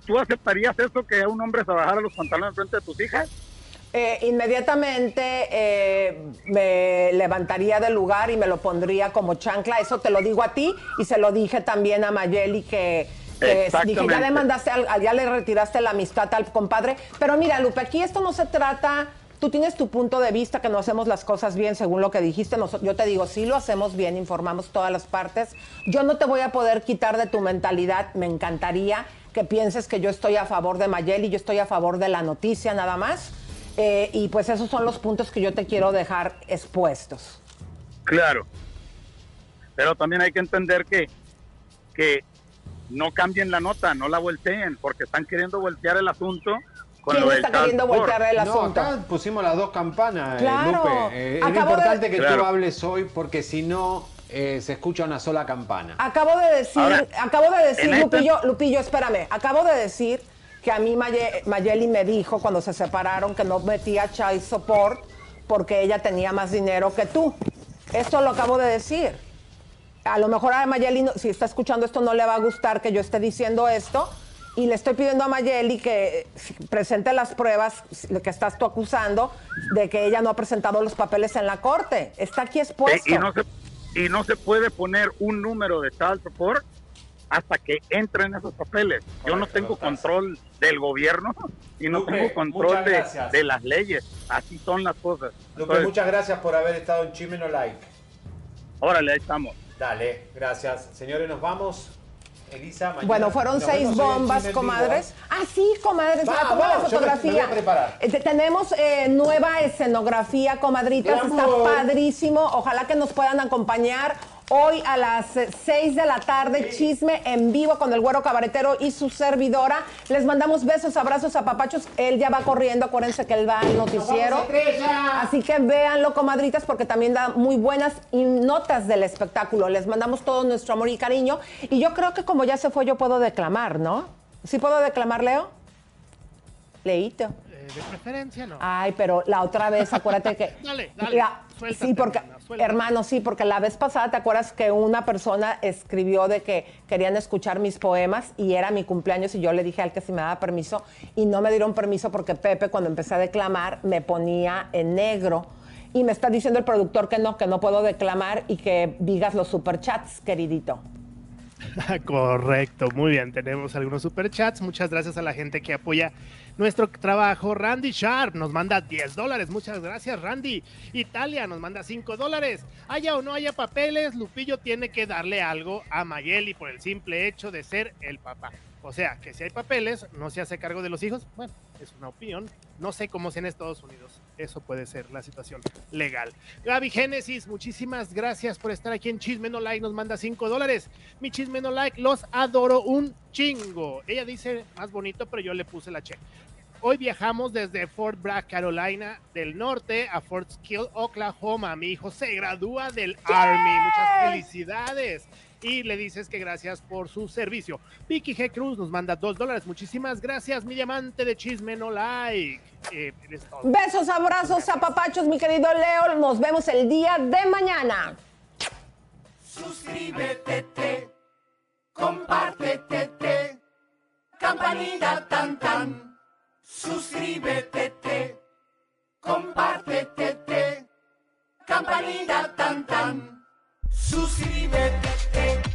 ¿tú aceptarías eso que un hombre se bajara los pantalones en frente de tus hijas? Eh, inmediatamente eh, me levantaría del lugar y me lo pondría como chancla. Eso te lo digo a ti y se lo dije también a Mayeli que, que dije, ya le mandaste, ya le retiraste la amistad al compadre. Pero mira, Lupe, aquí esto no se trata... Tú tienes tu punto de vista que no hacemos las cosas bien según lo que dijiste. Nos- yo te digo, sí lo hacemos bien, informamos todas las partes. Yo no te voy a poder quitar de tu mentalidad. Me encantaría que pienses que yo estoy a favor de Mayeli, yo estoy a favor de la noticia nada más. Eh, y pues esos son los puntos que yo te quiero dejar expuestos. Claro. Pero también hay que entender que, que no cambien la nota, no la volteen, porque están queriendo voltear el asunto con ¿Quién lo del está queriendo transport. voltear el No, asunto? acá pusimos las dos campanas, eh, Claro. Lupe. Eh, es Acabo de- importante que Claro. tú hables hoy porque si no eh, se escucha una sola campana. Acabo de decir, Ahora, acabo de decir, este- Lupillo, Lupillo, espérame, acabo de decir que a mí Maye- Mayeli me dijo cuando se separaron que no metía child support porque ella tenía más dinero que tú. Esto lo acabo de decir. A lo mejor a Mayeli, no- si está escuchando esto, no le va a gustar que yo esté diciendo esto. Y le estoy pidiendo a Mayeli que eh, presente las pruebas lo que estás tú acusando de que ella no ha presentado los papeles en la corte. Está aquí Eh, expuesto. y, no se, y no se puede poner un número de child support hasta que entren esos papeles. Yo no tengo control del gobierno y no tengo control de, de las leyes. Así son las cosas. Lupe, Entonces, muchas gracias por haber estado en Chimeno Like. órale, ahí estamos. Dale, gracias. Señores, nos vamos. Elisa, mañana Bueno, fueron nos seis bombas, Vivo, comadres. ¿eh? Ah, sí, comadres, ya Vamos, toma la me- me voy fotografía. a preparar. Eh, te- tenemos eh, nueva escenografía, comadritas, está padrísimo. Ojalá que nos puedan acompañar hoy a las 6 de la tarde, chisme en vivo con el güero cabaretero y su servidora. Les mandamos besos, abrazos, apapachos. Él ya va corriendo, acuérdense que él va al noticiero. Así que véanlo, comadritas, porque también da muy buenas notas del espectáculo. Les mandamos todo nuestro amor y cariño. Y yo creo que como ya se fue, yo puedo declamar, ¿no? ¿Sí puedo declamar, Leo? Leíto. De preferencia, no. Ay, pero la otra vez, acuérdate que... Dale, dale, La- suéltate, sí, porque, hermana, hermano, sí, porque la vez pasada, ¿te acuerdas que una persona escribió de que querían escuchar mis poemas y era mi cumpleaños y yo le dije al que si me daba permiso y no me dieron permiso porque Pepe cuando empecé a declamar me ponía en negro y me está diciendo el productor que no, que no puedo declamar y que digas los superchats, queridito. Correcto, muy bien. Tenemos algunos superchats. Muchas gracias a la gente que apoya nuestro trabajo. Randy Sharp nos manda 10 dólares. Muchas gracias, Randy. Italia nos manda 5 dólares. Haya o no haya papeles, Lupillo tiene que darle algo a Mayeli por el simple hecho de ser el papá. O sea, que si hay papeles, no se hace cargo de los hijos. Bueno, es una opinión. No sé cómo sea en Estados Unidos. Eso puede ser la situación legal. Gaby Génesis, muchísimas gracias por estar aquí en Chisme No Like. Nos manda 5 dólares. Mi Chisme No Like, los adoro un chingo. Ella dice más bonito, pero yo le puse la che. Hoy viajamos desde Fort Bragg, Carolina del Norte a Fort Skill, Oklahoma. Mi hijo se gradúa del Army. Muchas felicidades. Y le dices que gracias por su servicio. Vicky G. Cruz nos manda dos dólares. Muchísimas gracias, mi diamante de chisme no like. Eh. Besos, abrazos, apapachos, mi querido Leo. Nos vemos el día de mañana. Suscríbete, te, compártete, te, campanita tan tan. Suscríbete, te, compártete, te, campanita tan tan. Suscríbete, te,